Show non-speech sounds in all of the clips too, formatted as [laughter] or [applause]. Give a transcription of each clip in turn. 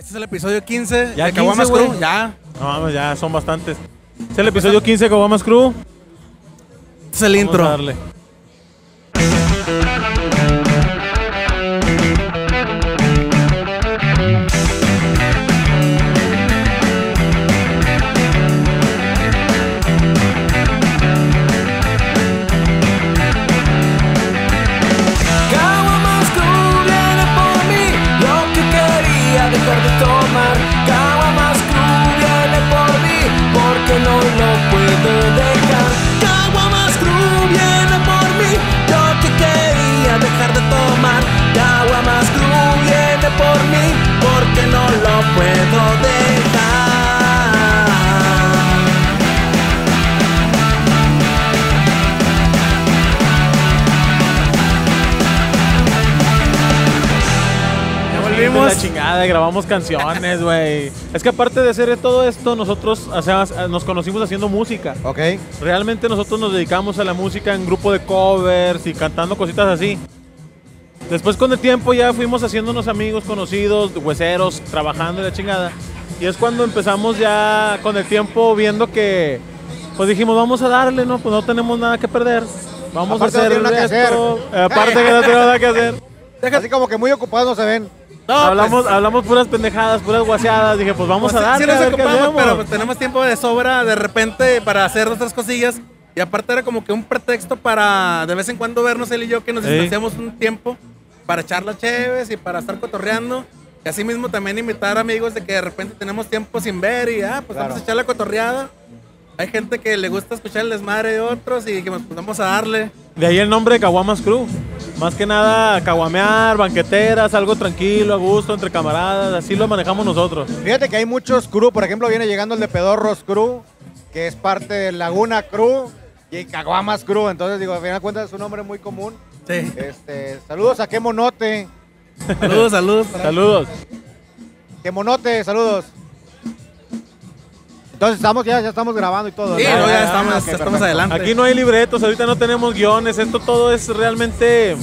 Este es el episodio 15 Ya de 15, Caguamas. Crew. Ya. No mames, ya son bastantes. Es el episodio 15 de Cobamas Crew. Este es el Vamos intro. a darle. Puedo dejar. Ya De volvimos. la chingada, grabamos canciones, güey. Es que aparte de hacer todo esto, nosotros o sea, nos conocimos haciendo música. Ok. Realmente nosotros nos dedicamos a la música en grupo de covers y cantando cositas así. Después con el tiempo ya fuimos haciéndonos amigos, conocidos, hueseros, trabajando y la chingada. Y es cuando empezamos ya con el tiempo viendo que, pues dijimos, vamos a darle, ¿no? Pues no tenemos nada que perder. Vamos Aparte a no hacer tiene nada que esto. Aparte que no tenemos nada que hacer. [laughs] Así como que muy ocupados no se ven. No, hablamos, pues, hablamos puras pendejadas, puras guaseadas. Dije, pues vamos pues, a sí- darle sí nos ocupamos, pero pues, tenemos tiempo de sobra de repente para hacer otras cosillas. Y aparte era como que un pretexto para de vez en cuando vernos él y yo que nos Sí. distanciamos un tiempo para echar las cheves y para estar cotorreando. Y así mismo también invitar amigos de que de repente tenemos tiempo sin ver y ah, pues vamos a Claro. echar la cotorreada. Hay gente que le gusta escuchar el desmadre de otros y dijimos, pues vamos a darle. De ahí el nombre de Caguamas Crew. Más que nada, caguamear, banqueteras, algo tranquilo, a gusto, entre camaradas. Así lo manejamos nosotros. Fíjate que hay muchos crew. Por ejemplo, viene llegando el de Pedorros Crew, que es parte de Laguna Crew y Caguamas Crew. Entonces, digo, a final de cuentas es un nombre muy común. Sí. Este, saludos a Quemonote. Saludos, saludos. Saludos. Quemonote, saludos. Entonces, estamos ya, ya estamos grabando y todo. Sí, ya Ah, estamos, adelante. Aquí no hay libretos, ahorita no tenemos guiones. Esto todo es realmente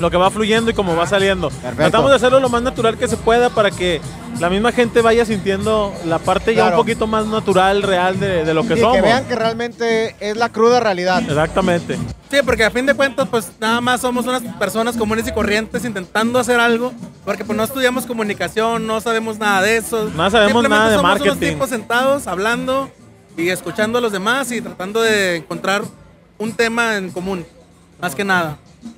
lo que va fluyendo y como va saliendo. Tratamos de hacerlo lo más natural que se pueda para que la misma gente vaya sintiendo la parte ya un Claro. poquito más natural, real de, de lo que Y somos. que vean que realmente es la cruda realidad. Exactamente. Sí, porque a fin de cuentas, pues nada más somos unas personas comunes y corrientes intentando hacer algo, porque pues no estudiamos comunicación, no sabemos nada de eso. No sabemos nada de somos unos marketing. tipos sentados, hablando y escuchando a los demás y tratando de encontrar un tema en común, más que nada.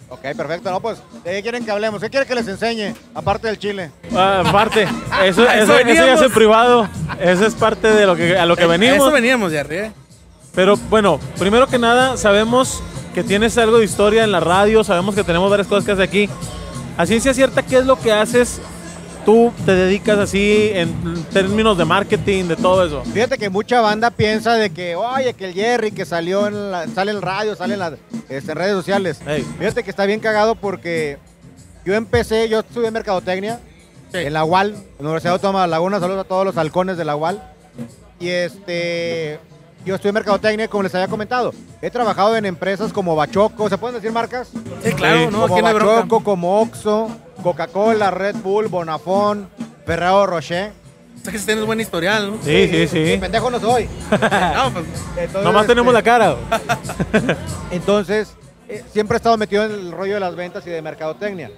Ok, perfecto. No, pues, ¿de qué quieren que hablemos? ¿Qué quieren que les enseñe? Aparte del chile. Ah, aparte, [laughs] eso, A eso eso, eso ya es en privado. Eso es parte de lo que, a lo que Eh, a venimos. Eso veníamos, Jerry. ¿eh? Pero bueno, primero que nada, sabemos que tienes algo de historia en la radio, sabemos que tenemos varias cosas que hacer aquí. A ciencia cierta, ¿qué es lo que haces? Tú te dedicas así en términos de marketing, de todo eso. Fíjate que mucha banda piensa de que, oye, que el Jerry que salió en la, sale en el radio, sale en, las este, redes sociales. Fíjate que está bien cagado porque yo empecé, yo estudié mercadotecnia Sí. en la UAL, Universidad Autónoma de Laguna, saludos a todos los halcones de la UAL. Y este, yo estudié mercadotecnia, como les había comentado. He trabajado en empresas como Bachoco, ¿se pueden decir marcas? Sí, claro, Sí. no, como. Bachoco, como Oxxo, Coca-Cola, Red Bull, Bonafón, Ferrero Rocher. Sé que si tienes buen historial, ¿no? Sí, sí, sí. Pendejo no soy. [laughs] No, pues, Entonces, Nomás tenemos la este, cara. [laughs] Entonces, eh, siempre he estado metido en el rollo de las ventas y de mercadotecnia.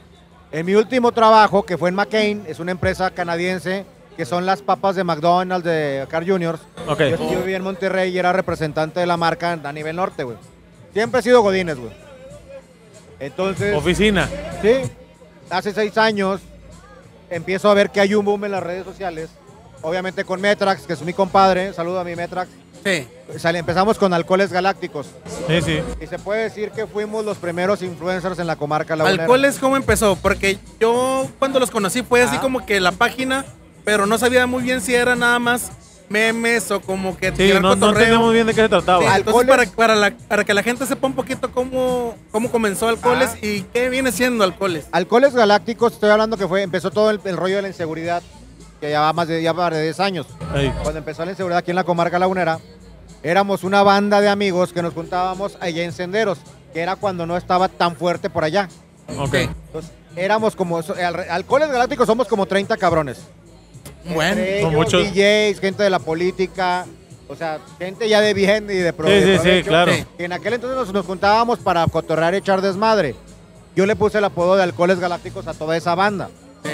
En mi último trabajo, que fue en McCain, es una empresa canadiense que son las papas de McDonald's, de Car Juniors. Ok. Yo, yo vivía en Monterrey y era representante de la marca a nivel norte, güey. Siempre he sido Godínez, güey. Entonces, Oficina. sí, hace seis años empiezo a ver que hay un boom en las redes sociales. Obviamente con Metrax, que es mi compadre. Saludo a mi Metrax. sí. Empezamos con alcoholes galácticos. Sí, sí. Y se puede decir que fuimos los primeros influencers en la comarca lagunera. ¿Alcoholes cómo empezó? Porque yo cuando los conocí fue así Ah. como que la página, pero no sabía muy bien si era nada más memes o como que Sí, no, no entendíamos bien de qué se trataba. Sí, entonces para, para, la- para que la gente sepa un poquito cómo, cómo comenzó Alcoholes Ah. y qué viene siendo Alcoholes. Alcoholes galácticos, estoy hablando que fue, empezó todo el, el rollo de la inseguridad, que ya va más de, ya va de 10 años. Ey. Cuando empezó la inseguridad aquí en la comarca lagunera, éramos una banda de amigos que nos juntábamos allá en Senderos, que era cuando no estaba tan fuerte por allá. Ok. Entonces, éramos como, alcoholes galácticos somos como 30 cabrones. Bueno, Entre Con ellos, muchos- DJs, gente de la política, o sea, gente ya de bien y de pro- Sí, sí, sí, provecho. claro. En aquel entonces nos, nos juntábamos para cotorrear y echar desmadre. Yo le puse el apodo de Alcoholes Galácticos a toda esa banda. Sí.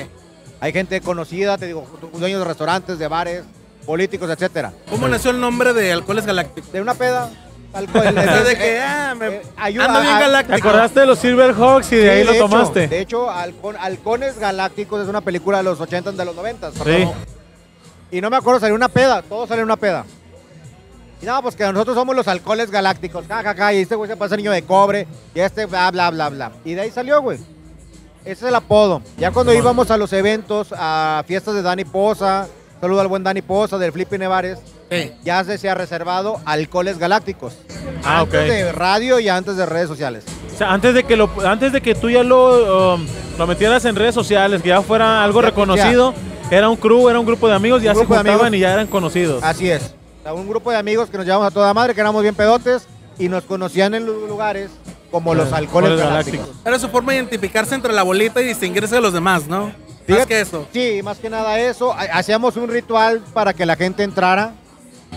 Hay gente conocida, te digo, dueños de restaurantes, de bares, políticos, etcétera. ¿Cómo nació el nombre de Alcoholes Galácticos? De una peda, alcohol. O sea, de eh, que, ah, me eh, ayuda- ando bien a- ¿Te galáctico. acordaste de los Silverhawks y de Sí, ahí lo hecho, tomaste? de hecho, Halcón- Halcones Galácticos es una película de los 80 de los 90. Sí. Y no me acuerdo, salió una peda, todo salió una peda. Y nada, pues que nosotros somos los alcoholes galácticos, ja, ja, ja, y este güey se pasa niño de cobre, y este bla, bla, bla, bla. Y de ahí salió, güey. Ese es el apodo. Ya cuando íbamos a los eventos, a fiestas de Dani Poza, saludo al buen Dani Poza, del Flippy Nevares, Sí. ya se se ha reservado alcoholes galácticos. Ah, ok. Antes de radio y antes de redes sociales. O sea, antes de que lo, antes de que tú ya lo, um, lo metieras en redes sociales, que ya fuera algo Ya, reconocido, era un crew, era un grupo de amigos, ya se juntaban amigos. y ya eran conocidos. Así es. O sea, un grupo de amigos que nos llevamos a toda madre, que éramos bien pedotes y nos conocían en los lugares como los Ah, alcoholes alcoholes galácticos. galácticos. Era su forma de identificarse entre la bolita y distinguirse de los demás, ¿no? Más Fíjate- que eso. Sí, más que nada eso. Ha- Hacíamos un ritual para que la gente entrara.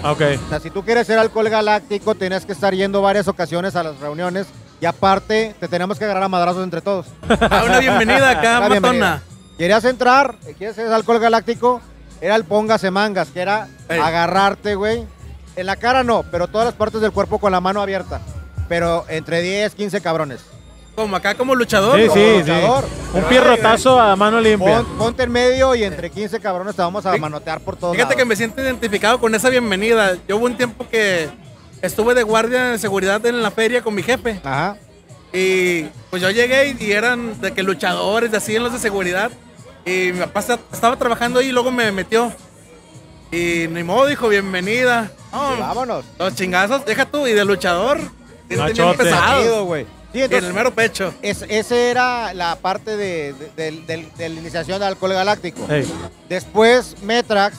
Ah, Ok. O sea, si tú quieres ser alcohol galáctico, tenías que estar yendo varias ocasiones a las reuniones y aparte te teníamos que agarrar a madrazos entre todos. [laughs] Ah, una bienvenida acá, Una matona. bienvenida. ¿Querías entrar? ¿Quieres ser alcohol galáctico? Era el póngase mangas, que era Ey. agarrarte, güey. En la cara no, pero todas las partes del cuerpo con la mano abierta. Pero entre 10, 15 cabrones. Como acá como luchador. Sí, ¿no? sí, sí. Un pierrotazo a mano limpia. Pon- ponte en medio y entre 15 cabrones te vamos a manotear por todos Fíjate que me siento identificado con esa bienvenida. Yo hubo un tiempo que estuve de guardia de seguridad en la feria con mi jefe. Ajá. Y pues yo llegué y, eran de que luchadores, de así en los de seguridad. Y mi papá esta- estaba trabajando ahí y luego me metió. Y ni modo, dijo, bienvenida. No, Y vámonos. los chingazos, deja tú, y de luchador. Pesados. Chido, güey. Sí, en el mero pecho. es- esa era la parte de, de- del- del- de la iniciación del alcohol galáctico. Después, Metrax,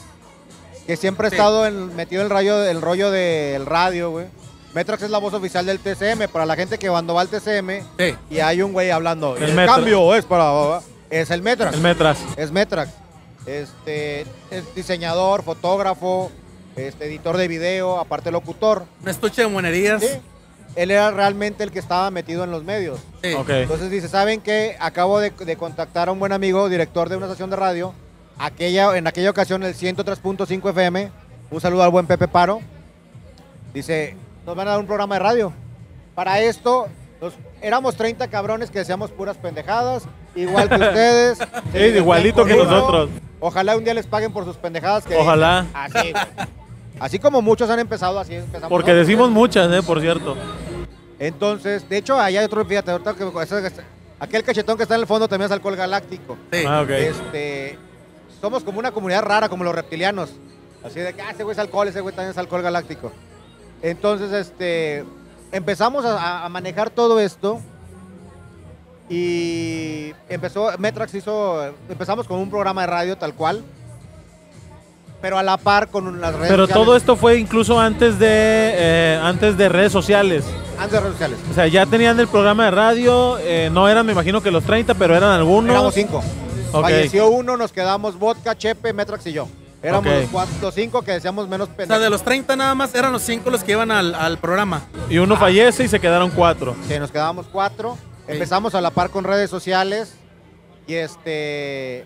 que siempre ha Sí. estado en- metido en el, rayo, el rollo del radio, güey. Metrax es la voz oficial del TCM. Para la gente que cuando va al TCM Sí. y hay un güey hablando, El el, cambio es para... Es el Metrax. El Metras. es Metrax. Este, es diseñador, fotógrafo, este, editor de video, aparte locutor. Un estuche de monerías. Sí. Él era realmente el que estaba metido en los medios. Sí. Entonces dice, ¿saben qué? Acabo de, de contactar a un buen amigo, director de una estación de radio. Aquella, en aquella ocasión, el 103.5 FM. Un saludo al buen Pepe Paro. Dice, nos van a dar un programa de radio. Para esto, nos- éramos 30 cabrones que decíamos puras pendejadas, igual que [laughs] ustedes. Sí, igualito que nosotros. Ojalá un día les paguen por sus pendejadas. Que Ojalá. dicen. Así. Así como muchos han empezado, así empezamos. Porque decimos muchas, eh, por cierto. Entonces, de hecho, allá hay otro, fíjate, ahorita que aquel cachetón que está en el fondo también es alcohol galáctico. Sí. Ah, ok. Este, somos como una comunidad rara, como los reptilianos. Así de que, ah, ese güey es alcohol, ese güey también es alcohol galáctico. Entonces, este, empezamos a, a- a manejar todo esto y empezó, Metrax hizo, empezamos con un programa de radio tal cual, pero a la par con las redes Pero sociales. todo esto fue incluso antes de, eh, antes de redes sociales. Antes de redes sociales. O sea, ya tenían el programa de radio, eh, no eran, me imagino que los 30, pero eran algunos. Éramos cinco. Falleció uno, nos quedamos Vodka, Chepe, Metrax y yo. Éramos los, cuatro, los cinco que decíamos menos O sea, pendejos. de los 30 nada más eran los 5 los que iban al, al programa. Y uno fallece y se quedaron cuatro. Sí, nos quedamos cuatro. Empezamos a la par con redes sociales. Y este.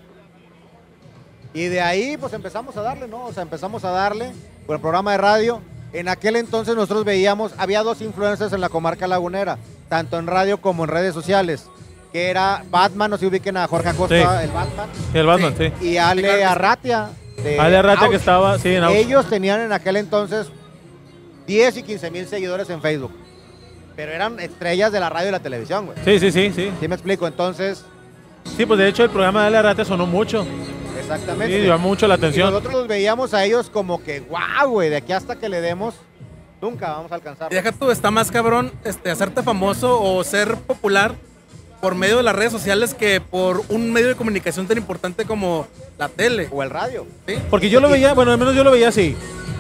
Y de ahí, pues empezamos a darle, ¿no? O sea, empezamos a darle por el programa de radio. En aquel entonces nosotros veíamos, había dos influencers en la comarca lagunera, tanto en radio como en redes sociales, que era Batman, no se ubiquen a Jorge Acosta, Sí. el Batman, El Batman, Sí. sí. y Ale. Arratia. de Ale Arratia que estaba, sí, en Ouch. Ellos tenían en aquel entonces 10 y 15 mil seguidores en Facebook. Pero eran estrellas de la radio y la televisión, güey. Sí, sí, sí, sí. ¿Sí me explico? Entonces, Sí, pues de hecho el programa de Ale Arratia sonó mucho. Exactamente. Sí, llamó mucho la y atención. nosotros los veíamos a ellos como que, guau, güey, de aquí hasta que le demos, nunca vamos a alcanzar. Y deja tú, está más cabrón este, hacerte famoso o ser popular por medio de las redes sociales que por un medio de comunicación tan importante como la tele. O el radio. ¿sí? Porque yo lo veía, bueno, al menos yo lo veía así.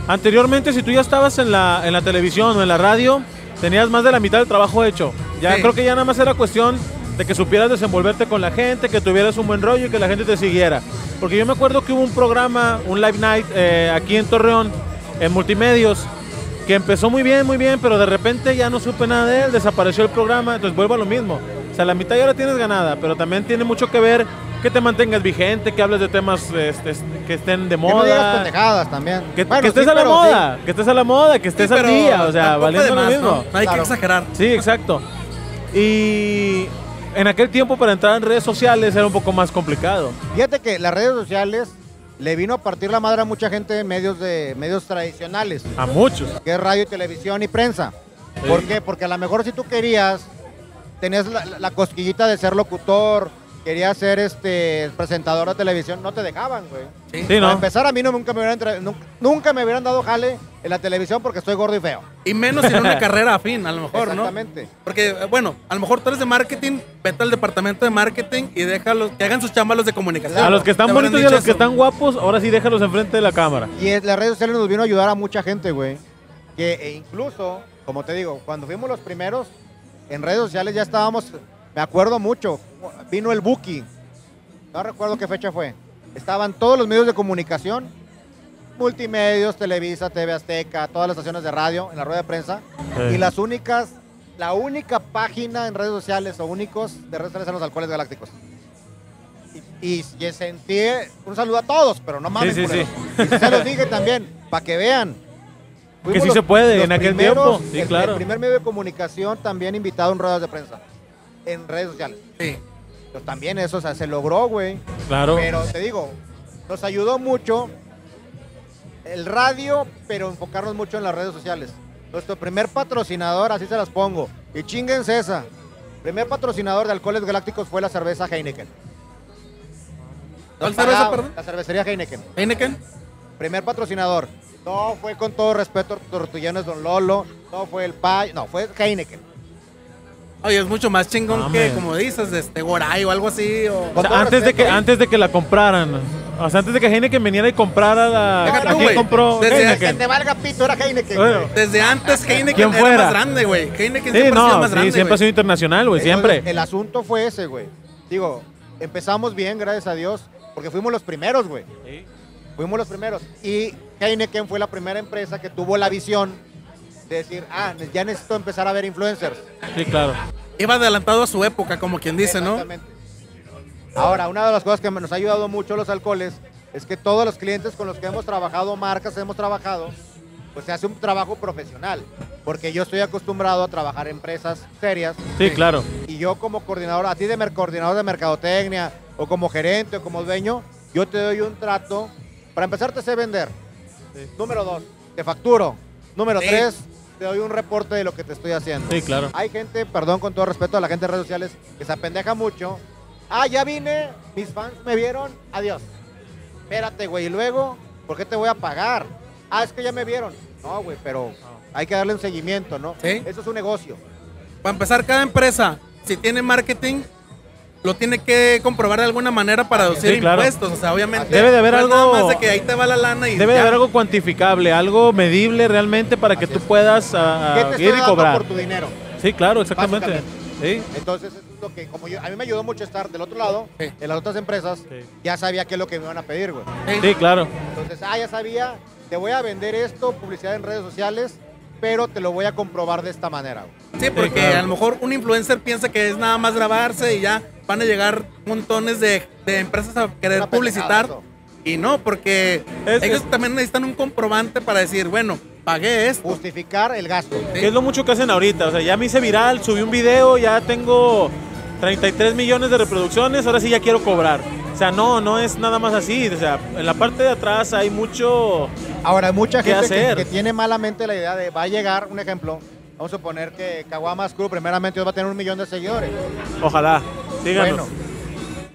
Anteriormente, si tú ya estabas en la, en la televisión o en la radio, tenías más de la mitad del trabajo hecho. Ya Sí. creo que ya nada más era cuestión de que supieras desenvolverte con la gente, que tuvieras un buen rollo y que la gente te siguiera. Porque yo me acuerdo que hubo un programa, un live night eh, aquí en Torreón, en Multimedios, que empezó muy bien, muy bien, pero de repente ya no supe nada de él, desapareció el programa, entonces vuelvo a lo mismo. O sea, la mitad ya la tienes ganada, pero también tiene mucho que ver que te mantengas vigente, que hables de temas este, que estén de Que no digas moda. pendejadas también. Que, Bueno, que estés sí, a la moda, que estés a la moda, que estés Sí, al día, o sea, valiendo lo mismo. ¿no? No hay Claro. que exagerar. Sí, exacto. Y en aquel tiempo para entrar en redes sociales era un poco más complicado. Fíjate que las redes sociales le vino a partir la madre a mucha gente en medios, de, medios tradicionales, A muchos. que es radio, televisión y prensa. ¿Por qué? Porque a lo mejor si tú querías, tenías la- la cosquillita de ser locutor, querías ser este presentador de televisión, no te dejaban, güey. Sí. Sí, Para ¿no? empezar, a mí no, nunca, me hubieran nunca, nunca me hubieran dado jale en la televisión porque estoy gordo y feo. Y menos en una [laughs] carrera afín, a lo mejor, ¿no? Exactamente. Porque, eh, bueno, a lo mejor tú eres de marketing, vete al departamento de marketing y déjalos que hagan sus chambas los de comunicación. A los que están bonitos y a los que eso. están guapos, ahora sí déjalos enfrente de la cámara. Y las redes sociales nos vino a ayudar a mucha gente, güey. Que e incluso, como te digo, cuando fuimos los primeros, en redes sociales ya estábamos, me acuerdo mucho, vino el Buki. No recuerdo qué fecha fue. Estaban todos los medios de comunicación, multimedios, Televisa, TV Azteca, todas las estaciones de radio, en la rueda de prensa. Sí. Y las únicas, la única página en redes sociales o únicos de redes sociales eran los alcoholes galácticos. Y, y- y sentí un saludo a todos, pero no mames. Sí, sí, culeros. Y sí se los dije también, para que vean. Fuimos sí los- se puede, en aquel primeros- tiempo, sí, el, claro. El primer medio de comunicación también invitado en ruedas de prensa, en redes sociales. Sí. Pues también eso, o sea, se logró, güey. Claro. Pero te digo, nos ayudó mucho el radio, pero enfocarnos mucho en las redes sociales. Nuestro primer patrocinador, así se las pongo, y chinguense esa. Primer patrocinador de alcoholes galácticos fue la cerveza Heineken. ¿Cuál Nos cerveza, pagaba- perdón? La cervecería Heineken. Heineken. Primer patrocinador. No fue con todo respeto Tortillones Don Lolo, no fue el Pay, no, fue Heineken. Oye, es mucho más chingón que, como dices, de este Goray o algo así. O... Sea, antes de que ¿eh? antes de que la compraran. O sea, antes de que Heineken viniera y comprara la. ¿A quién compró Desde- Que Heineken? te valga pito, era Heineken. Bueno. güey. Desde antes Heineken ¿Quién era más grande, güey. Heineken Sí, siempre ha sido no, más sí, grande, siempre ha sido internacional, güey, Entonces, siempre. El asunto fue ese, güey. Digo, empezamos bien, gracias a Dios, porque fuimos los primeros, güey. Fuimos los primeros. Y Heineken fue la primera empresa que tuvo la visión decir, ah, ya necesito empezar a ver influencers. Sí, claro. Iba adelantado a su época, como quien dice, ¿no? Exactamente. Ahora, una de las cosas que nos ha ayudado mucho los alcoholes es que todos los clientes con los que hemos trabajado, marcas hemos trabajado, pues se hace un trabajo profesional. Porque yo estoy acostumbrado a trabajar en empresas serias Sí, claro. y yo como coordinador, a ti de mer- coordinador de mercadotecnia o como gerente o como dueño, yo te doy un trato. Para empezar te sé vender. Número dos, te facturo. Número Sí. tres, te doy un reporte de lo que te estoy haciendo. Sí, claro. Hay gente, perdón con todo respeto a la gente de redes sociales, que se apendeja mucho. Ah, ya vine, mis fans me vieron, adiós. Espérate, güey, y luego, ¿por qué te voy a pagar? Ah, es que ya me vieron. No, güey, pero hay que darle un seguimiento, ¿no? Sí. Eso es un negocio. Para empezar, cada empresa, si tiene marketing, lo tiene que comprobar de alguna manera para deducir Sí, claro. impuestos. O sea, obviamente. Debe de haber no algo- Nada más de que ahí te va la lana y. Debe de haber algo cuantificable, algo medible realmente para que Así tú es. puedas ah, ¿Qué te estoy ir y dando cobrar. por tu dinero? Sí, claro, exactamente. Sí. Entonces, es lo que, como yo, a mí me ayudó mucho estar del otro lado, Sí. en las otras empresas, Sí. ya sabía qué es lo que me iban a pedir, güey. Sí. Sí, claro. Entonces, ah, ya sabía, te voy a vender esto, publicidad en redes sociales, pero te lo voy a comprobar de esta manera, güey. Sí, porque a lo mejor un influencer piensa que es nada más grabarse y ya van a llegar montones de, de empresas a querer Una publicitar. Y no, porque Es- ellos es- también necesitan un comprobante para decir, bueno, pagué esto. Justificar el gasto. Sí. Que es lo mucho que hacen ahorita. O sea, ya me hice viral, subí un video, ya tengo 33 millones de reproducciones, ahora sí ya quiero cobrar. O sea, no, no es nada más así. O sea, en la parte de atrás hay mucho... Ahora, hay mucha ¿Qué gente que, hacer? que tiene malamente la idea de va a llegar, un ejemplo, vamos a suponer que Caguamas Crew primeramente va a tener un millón de seguidores. Ojalá. Díganos. Bueno,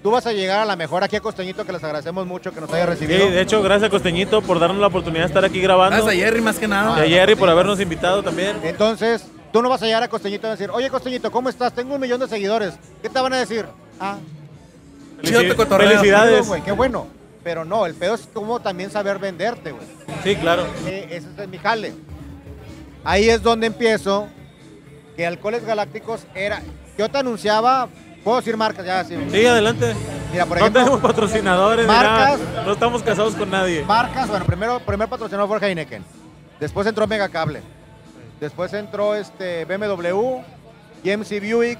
tú vas a llegar a la mejor aquí a Costeñito, que les agradecemos mucho que nos haya Sí, recibido. de hecho, gracias a Costeñito por darnos la oportunidad de estar aquí grabando. Gracias a Jerry más que nada. Y a Jerry por habernos invitado también. Entonces, tú no vas a llegar a Costeñito y decir, oye Costeñito, ¿cómo estás? Tengo un millón de seguidores. ¿Qué te van a decir? Ah, Chido tu cotorreo. Felicidades. güey, qué bueno. Pero no, el pedo es como también saber venderte, güey. Sí, claro. Eh, ese es mi jale. Ahí es donde empiezo que Alcoholes Galácticos era. Yo te anunciaba Puedo decir marcas ya, sí. Sí, adelante. Mira, por no ejemplo, tenemos patrocinadores, ni marcas. nada. no estamos casados con nadie. marcas, bueno, primero, primer patrocinador fue Heineken. Después entró Mega Cable. Después entró este BMW, GMC Buick,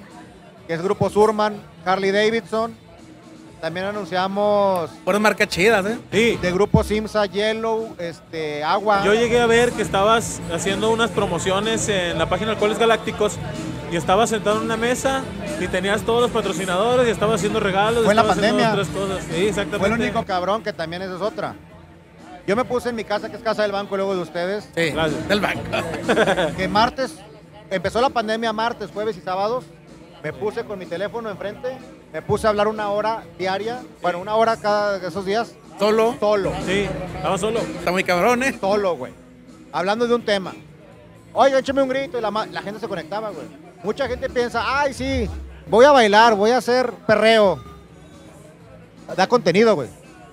que es Grupo Surman, Harley Davidson. También anunciamos Fueron marcas chidas, ¿eh? Sí, de Grupo Simsa, Yellow, este, Agua. yo llegué a ver que estabas haciendo unas promociones en la página Alcoholes Galácticos y estabas sentado en una mesa y tenías todos los patrocinadores y estabas haciendo regalos. Fue en la estabas haciendo pandemia. otras cosas. Sí, exactamente. Fue el único cabrón que también esa es otra. Yo me puse en mi casa, que es casa del banco, luego de ustedes, Sí, Gracias. del banco. [laughs] que martes, empezó la pandemia martes, jueves y sábados, me puse con mi teléfono enfrente, me puse a hablar una hora diaria, bueno, una hora cada de esos días, Solo. solo, Sí, estaba solo. Está muy cabrón, ¿eh? solo, güey. Hablando de un tema. Oiga, échame un grito y la, la gente se conectaba, güey. Mucha gente piensa, ay, sí, voy a bailar, voy a hacer perreo. Da contenido, güey.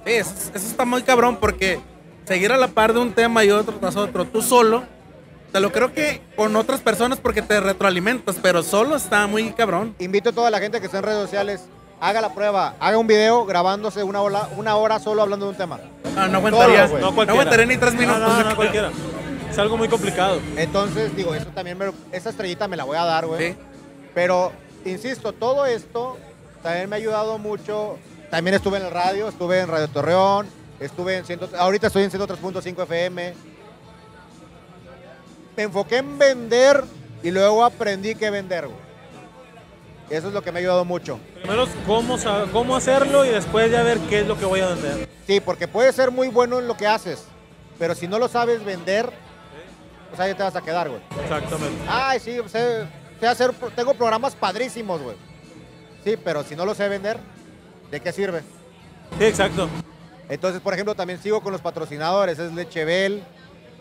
Sí, eso, eso está muy cabrón porque seguir a la par de un tema y otro tras otro, tú solo, te lo creo que con otras personas porque te retroalimentas, pero solo está muy cabrón. Invito a toda la gente que está en redes sociales, haga la prueba, haga un video grabándose una hora, una hora solo hablando de un tema. No, no aguantaría. No, No aguantaría ni tres No, minutos. No, no, creo. cualquiera. Es algo muy complicado. Entonces, digo, eso también, me esa estrellita me la voy a dar, güey. Sí. Pero, insisto, todo esto también me ha ayudado mucho. También estuve en el radio, estuve en Radio Torreón, estuve en 100, ahorita estoy en 103.5 FM. Me enfoqué en vender y luego aprendí qué vender, güey. Eso es lo que me ha ayudado mucho. Primero, cómo, cómo hacerlo y después ya ver qué es lo que voy a vender. Sí, porque puedes ser muy bueno en lo que haces, pero si no lo sabes vender, pues ahí te vas a quedar, güey. Exactamente. Ay, sí, sé, sé hacer, tengo programas padrísimos, güey. Sí, pero si no lo sé vender, ¿de qué sirve? Sí, exacto. Entonces, por ejemplo, también sigo con los patrocinadores, es Lechebel,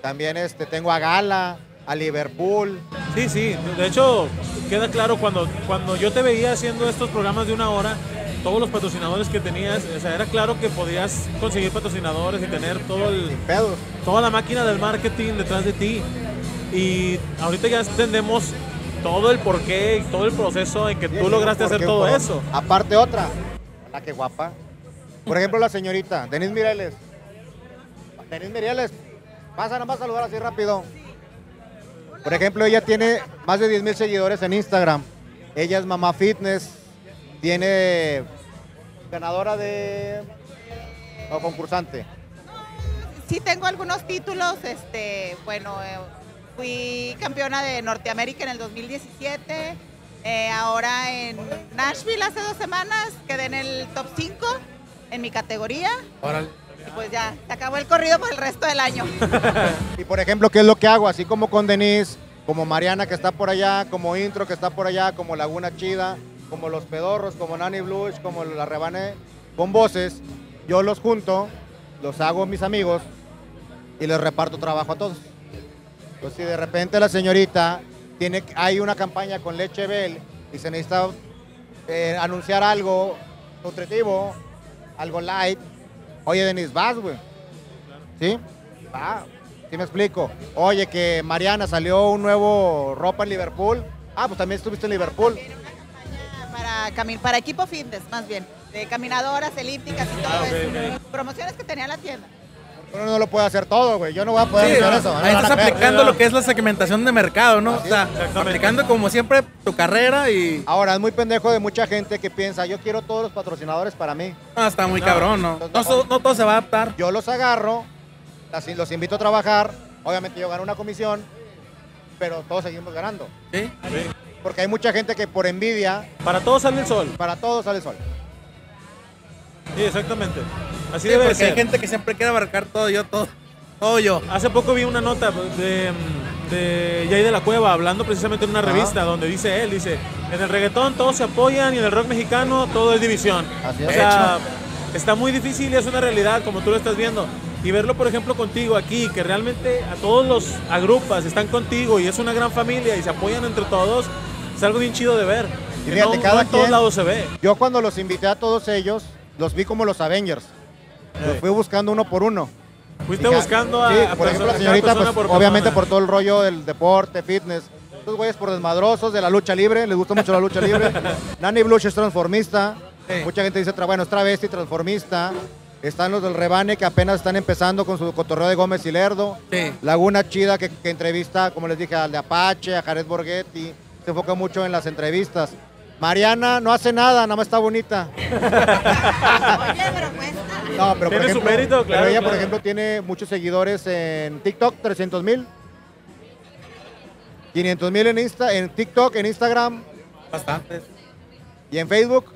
también este, tengo a Gala, a Liverpool. Sí, sí. De hecho, queda claro cuando, cuando yo te veía haciendo estos programas de una hora, todos los patrocinadores que tenías, o sea, era claro que podías conseguir patrocinadores y tener todo el, toda la máquina del marketing detrás de ti. Y ahorita ya entendemos todo el porqué y todo el proceso en que Sí, tú lograste ¿por hacer todo Por- eso. Aparte otra, la que guapa. Por ejemplo, la señorita, Denise Mireles. Denise Mireles, pasa nada más a saludar así rápido. Por ejemplo, ella tiene más de 10 mil seguidores en Instagram. Ella es mamá fitness, tiene ganadora de... o concursante. sí tengo algunos títulos. Este, bueno, eh, fui campeona de Norteamérica en el 2017. eh, ahora en Nashville hace dos semanas quedé en el top 5 en mi categoría. Órale. Pues ya, se acabó el corrido por el resto del año. [laughs] Y por ejemplo, ¿qué es lo que hago? Así como con Denise, como Mariana que está por allá, como Intro que está por allá, como Laguna Chida, como Los Pedorros, como Nani Blues, como La Rebané, con voces, yo los junto, los hago mis amigos y les reparto trabajo a todos. Pues si de repente la señorita tiene, hay una campaña con Leche Bell y se necesita eh, anunciar algo nutritivo, algo light, oye Denise, vas, güey. ¿Sí? Va. ¿Sí me explico? Oye, que Mariana salió un nuevo ropa en Liverpool. Ah, pues también estuviste en Liverpool. Para, equipo fitness, más bien. De caminadoras, elípticas y todo Ah, ok, eso. Promociones que tenía la tienda. Uno no lo puede hacer todo, güey. Yo no voy a poder Sí, hacer eso. ahí estás aplicando lo que es la segmentación de mercado, ¿no? O sea, aplicando como siempre tu carrera y Ahora, es muy pendejo de mucha gente que piensa, yo quiero todos los patrocinadores para mí. no, está muy No, cabrón, ¿no? No, no todo se va a adaptar. Yo los agarro, los invito a trabajar. Obviamente yo gano una comisión, pero todos seguimos ganando. ¿sí? Sí. Porque hay mucha gente que por envidia, Para todos sale el sol. para todos sale el sol. Sí, exactamente. Así Sí, debe porque ser. hay gente que siempre quiere abarcar todo yo, todo, todo yo. Hace poco vi una nota de, de Jay de la Cueva hablando precisamente en una revista donde dice él, dice, en el reggaetón todos se apoyan y en el rock mexicano todo es división. Así O es. sea, está muy difícil y es una realidad como tú lo estás viendo. Y verlo, por ejemplo, contigo aquí, que realmente a todos los agrupas, están contigo y es una gran familia y se apoyan entre todos, es algo bien chido de ver. Y fíjate, no, cada no en todos quien- lados se ve. Yo cuando los invité a todos ellos, los vi como los Avengers. Los fui buscando uno por uno. Fuiste ca- buscando a, Sí, a por ejemplo, la señorita, pues, por obviamente persona. por todo el rollo del deporte, fitness. Estos güeyes por desmadrosos de la lucha libre, les gusta mucho la lucha libre. [laughs] Nani Blush es transformista. Sí. Mucha gente dice, bueno, es travesti, transformista. Están los del Rebane que apenas están empezando con su cotorreo de Gómez y Lerdo. Sí. Laguna Chida que, que entrevista, como les dije, al de Apache, a Jared Borghetti. Se enfoca mucho en las entrevistas. Mariana no hace nada, nada más está bonita. Oye, pero cuesta. No, pero por Tiene su ejemplo, mérito, pero claro, ella, por ejemplo, tiene muchos seguidores en TikTok, 300 mil. 500 mil en, Insta, en TikTok, en Instagram Bastantes. y en Facebook.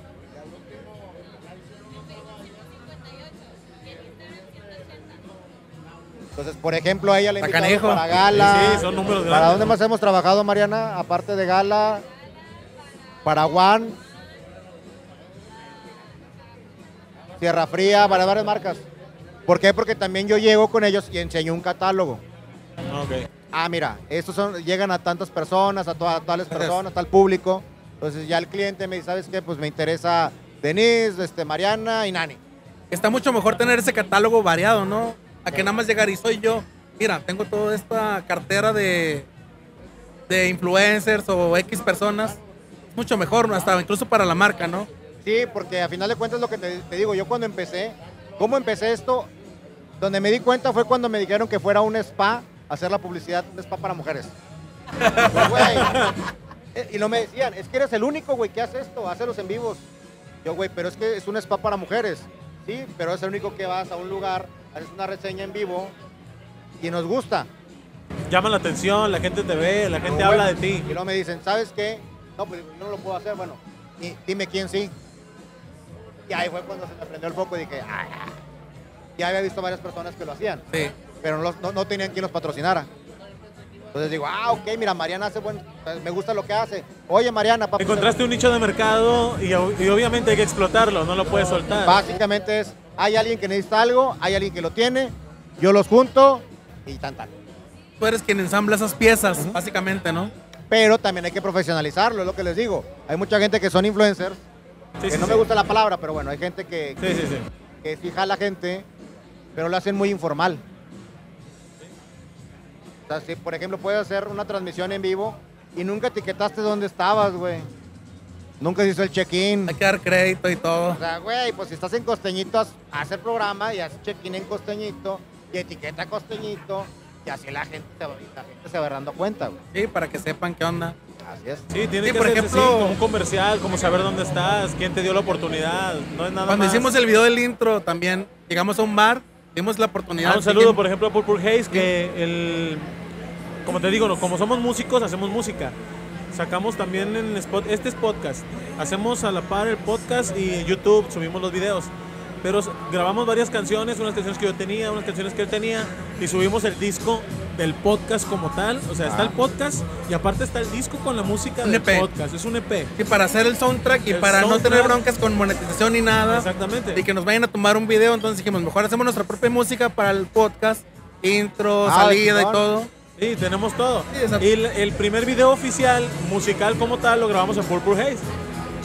Entonces, por ejemplo, a ella le invitamos para Gala. Sí, son números ¿Para grandes. dónde más hemos trabajado, Mariana? Aparte de Gala, para One, Tierra Fría, para varias marcas. ¿Por qué? Porque también yo llego con ellos y enseño un catálogo. Ok. Ah, mira, estos son, llegan a tantas personas, a, todas tales [laughs] personas, tal público. Entonces ya el cliente me dice, ¿sabes qué? Pues me interesa Denise, este, Mariana y Nani. Está mucho mejor tener ese catálogo variado, ¿no? A que nada más llegar y soy yo. Mira, tengo toda esta cartera de, de influencers o X personas. Mucho mejor, ¿no? hasta incluso para la marca, ¿no? Sí, porque a final de cuentas lo que te, te digo, yo cuando empecé, ¿cómo empecé esto? Donde me di cuenta fue cuando me dijeron que fuera un spa, hacer la publicidad, un spa para mujeres. Güey, [laughs] eh, y no me decían, es que eres el único, güey, que hace esto, hace los en vivos. Yo, güey, pero es que es un spa para mujeres. Sí, pero es el único que vas a un lugar, haces una reseña en vivo y nos gusta. Llama la atención, la gente te ve, la gente No, habla de ti. Y luego me dicen, ¿sabes qué? No, pues yo no lo puedo hacer. Bueno, di- dime quién sí. Y ahí fue cuando se me prendió el foco y dije, "Ah". ya había visto varias personas que lo hacían, Sí. pero no, los- no, no tenían quien los patrocinara. Entonces digo, ah, ok, mira, Mariana hace buen, me gusta lo que hace. Oye, Mariana, papi. Encontraste un nicho de mercado y, ob- y obviamente hay que explotarlo, no lo puedes soltar. Básicamente es, hay alguien que necesita algo, hay alguien que lo tiene, yo los junto y tan tan. Tú eres quien ensambla esas piezas, básicamente, ¿no? Pero también hay que profesionalizarlo, es lo que les digo. Hay mucha gente que son influencers, Sí, que sí, no sí. me gusta la palabra, pero bueno, hay gente que, que sí jala gente, pero lo hacen muy informal. O sea, si por ejemplo puedes hacer una transmisión en vivo y nunca etiquetaste dónde estabas, güey. Nunca se hizo el check-in. Hay que dar crédito y todo. O sea, güey, pues si estás en Costeñito, haz, el programa y haz check-in en Costeñito y etiqueta a Costeñito y así la gente, se va- la gente se va dando cuenta, güey. Sí, para que sepan qué onda. Así es. Sí, tiene Sí, que por ser ejemplo- así, como un comercial, como saber dónde estás, quién te dio la oportunidad, no es nada Cuando más. hicimos el video del intro también, llegamos a un bar, dimos la oportunidad. Ah, un saludo, por ejemplo, a Purple Haze, que el, como te digo, no, como somos músicos, hacemos música. Sacamos también en spot, este es podcast. Hacemos a la par el podcast y en YouTube subimos los videos. Pero grabamos varias canciones, unas canciones que yo tenía, unas canciones que él tenía, y subimos el disco del podcast como tal. O sea, está el podcast y aparte está el disco con la música Un del EP. podcast. Es un EP. Y para hacer el soundtrack y El para no tener broncas con monetización ni nada. Exactamente. Y que nos vayan a tomar un video, entonces dijimos, mejor hacemos nuestra propia música para el podcast, intro, Ah, salida y todo. Sí, tenemos todo. Sí, y el, el primer video oficial, musical como tal, lo grabamos en Purple Haze.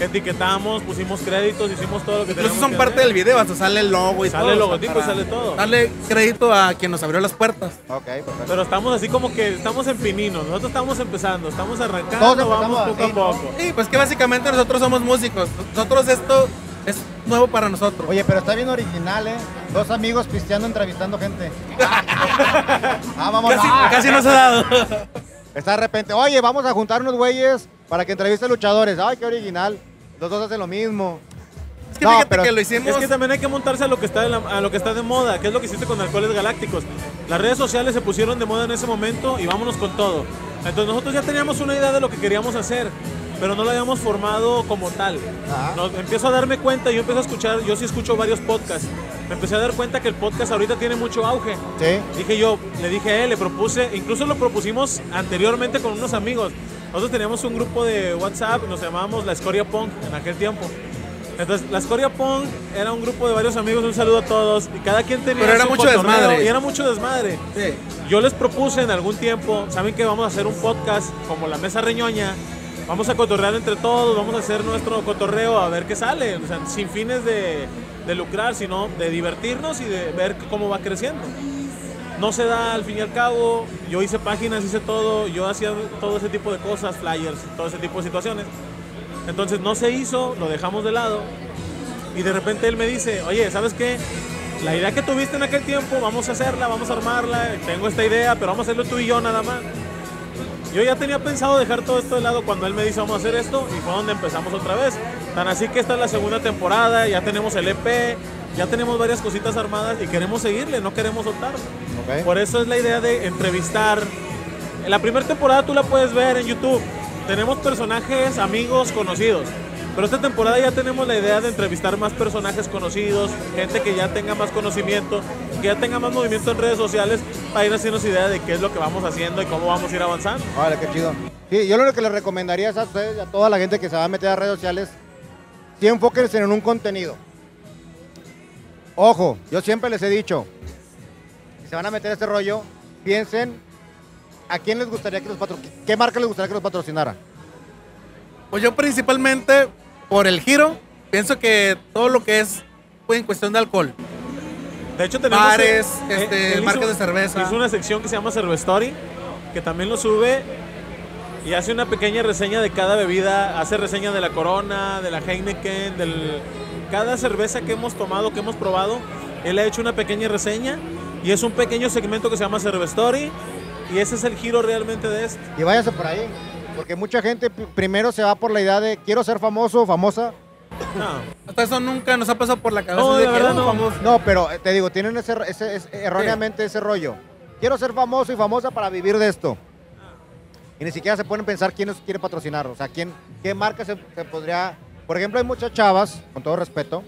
Etiquetamos, pusimos créditos, hicimos todo lo que Incluso son que parte hacer. del video, hasta sale el logo y Sale todo. el o sea, logotipo, para sale todo. Darle crédito a quien nos abrió las puertas. Ok, perfecto. Pero estamos así como que estamos en pinino. Nosotros estamos empezando, estamos arrancando, vamos poco así, a ¿no? poco. Sí, pues que básicamente nosotros somos músicos. Nosotros esto es nuevo para nosotros. Oye, pero está bien original, ¿eh? Dos amigos pisteando, entrevistando gente. [laughs] ah, vamos. casi, ah. casi no se ha dado. Está de repente, oye, vamos a juntar unos güeyes para que entrevisten luchadores. Ay, qué original. Los dos hacen lo mismo. Es que No, fíjate pero que lo hicimos. Es que también hay que montarse a lo que está de, la- a lo que está de moda, que es lo que hiciste con Alcoholes Galácticos. Las redes sociales se pusieron de moda en ese momento y vámonos con todo. Entonces nosotros ya teníamos una idea de lo que queríamos hacer, pero no lo habíamos formado como tal. Ajá. No, empiezo a darme cuenta, yo empiezo a escuchar, yo sí escucho varios podcasts. Me empecé a dar cuenta que el podcast ahorita tiene mucho auge. Sí. Dije yo, le dije a él, le propuse, incluso lo propusimos anteriormente con unos amigos. Nosotros teníamos un grupo de WhatsApp, nos llamábamos La Escoria Punk en aquel tiempo. Entonces, La Escoria Punk era un grupo de varios amigos, un saludo a todos, y cada quien tenía Pero era su mucho desmadre. Y era mucho desmadre. Sí. Yo les propuse en algún tiempo, saben que vamos a hacer un podcast como La Mesa Reñoña, vamos a cotorrear entre todos, vamos a hacer nuestro cotorreo a ver qué sale, o sea, sin fines de, de lucrar, sino de divertirnos y de ver cómo va creciendo. No se da al fin y al cabo, yo hice páginas, hice todo, yo hacía todo ese tipo de cosas, flyers, todo ese tipo de situaciones. Entonces no se hizo, lo dejamos de lado. Y de repente él me dice, oye, ¿sabes qué? La idea que tuviste en aquel tiempo, vamos a hacerla, vamos a armarla, tengo esta idea, pero vamos a hacerlo tú y yo nada más. Yo ya tenía pensado dejar todo esto de lado cuando él me dice vamos a hacer esto y fue donde empezamos otra vez. Tan así que esta es la segunda temporada, ya tenemos el EP, ya tenemos varias cositas armadas y queremos seguirle, no queremos soltar. Por eso es la idea de entrevistar. En la primera temporada tú la puedes ver en YouTube. Tenemos personajes, amigos, conocidos. Pero esta temporada ya tenemos la idea de entrevistar más personajes conocidos, gente que ya tenga más conocimiento, que ya tenga más movimiento en redes sociales, para ir haciéndonos idea de qué es lo que vamos haciendo y cómo vamos a ir avanzando. Vale, qué chido. Sí, yo lo que les recomendaría es a ustedes y a toda la gente que se va a meter a redes sociales, sí enfóquense en un contenido. Ojo, yo siempre les he dicho, si se van a meter a este rollo, piensen a quién les gustaría que los patro... qué marca les gustaría que los patrocinara. Pues yo principalmente por el giro, pienso que todo lo que es pues, en cuestión de alcohol. De hecho, tenemos. Bares, eh, este, marcas de cerveza. Hizo una sección que se llama Cervestory, que también lo sube y hace una pequeña reseña de cada bebida. Hace reseña de la Corona, de la Heineken, del. Cada cerveza que hemos tomado, que hemos probado, él ha hecho una pequeña reseña y es un pequeño segmento que se llama Cervestory. Y ese es el giro realmente de esto. Y váyanse por ahí, porque mucha gente primero se va por la idea de quiero ser famoso o famosa. No, Hasta eso nunca nos ha pasado por la cabeza. No, de la que, verdad no. famoso. No, pero eh, te digo, tienen ese, ese- ese- erróneamente ese rollo. Quiero ser famoso y famosa para vivir de esto. Y ni siquiera se pueden pensar quién nos quiere patrocinar. O sea, quién, qué marca se, se podría. Por ejemplo, hay muchas chavas, con todo respeto,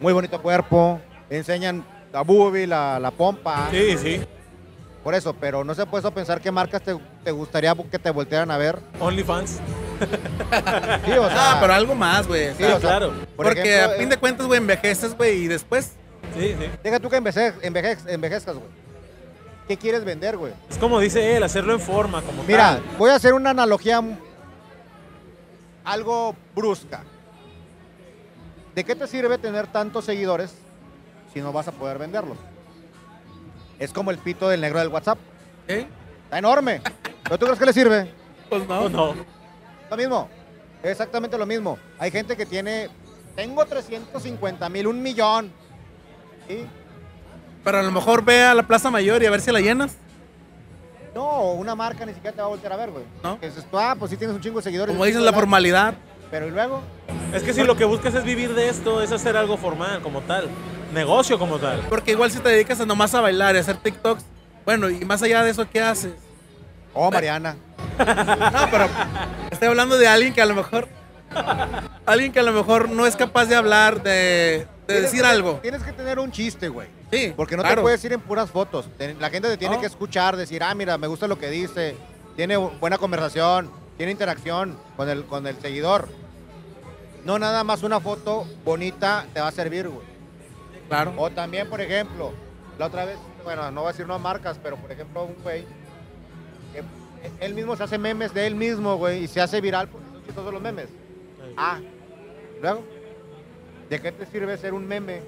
muy bonito cuerpo, enseñan la boobie, la, la pompa. sí, sí. Por eso, pero no se ha puesto a pensar qué marcas te, te gustaría que te voltearan a ver. OnlyFans. [laughs] Sí, o sea, Ah, pero algo más, güey. sí, Ah, o sea, claro. por Porque ejemplo, a fin eh, de cuentas, güey, envejeces, güey, y después. Sí, sí. Deja tú que enveje- enveje- envejezcas, güey. ¿Qué quieres vender, güey? Es como dice él, hacerlo en forma, como Mira, tal. voy a hacer una analogía algo brusca. ¿De qué te sirve tener tantos seguidores si no vas a poder venderlos? Es como el pito del negro del WhatsApp. ¿eh? Está enorme. ¿Pero tú crees que le sirve? Pues no. No, no. Lo mismo. Exactamente lo mismo. Hay gente que tiene, tengo 350 mil, un millón. ¿Sí? Pero a lo mejor ve a la Plaza Mayor y a ver si la llenas. No, una marca ni siquiera te va a voltear a ver, güey. ¿No? Que dices tú, ah, pues sí tienes un chingo de seguidores. Como dices, la formalidad. Pero ¿y luego? Es que si lo que buscas es vivir de esto, es hacer algo formal como tal. Negocio como tal. Porque igual si te dedicas a nomás a bailar y a hacer TikToks, bueno, y más allá de eso, ¿qué haces? Oh, Mariana. [laughs] No, pero estoy hablando de alguien que a lo mejor. Alguien que a lo mejor no es capaz de hablar, de, de decir que- algo. Tienes que tener un chiste, güey. Sí. Porque no claro. te puedes ir en puras fotos. La gente te tiene No. que escuchar, decir, ah, mira, me gusta lo que dice, tiene bu- buena conversación, tiene interacción con el, con el seguidor. No nada más una foto bonita te va a servir, güey. Claro. O también, por ejemplo, la otra vez, bueno, no voy a decir no marcas, pero por ejemplo, un güey, que él mismo se hace memes de él mismo, güey, y se hace viral porque son chistosos los memes. Ah, luego, ¿de qué te sirve ser un meme?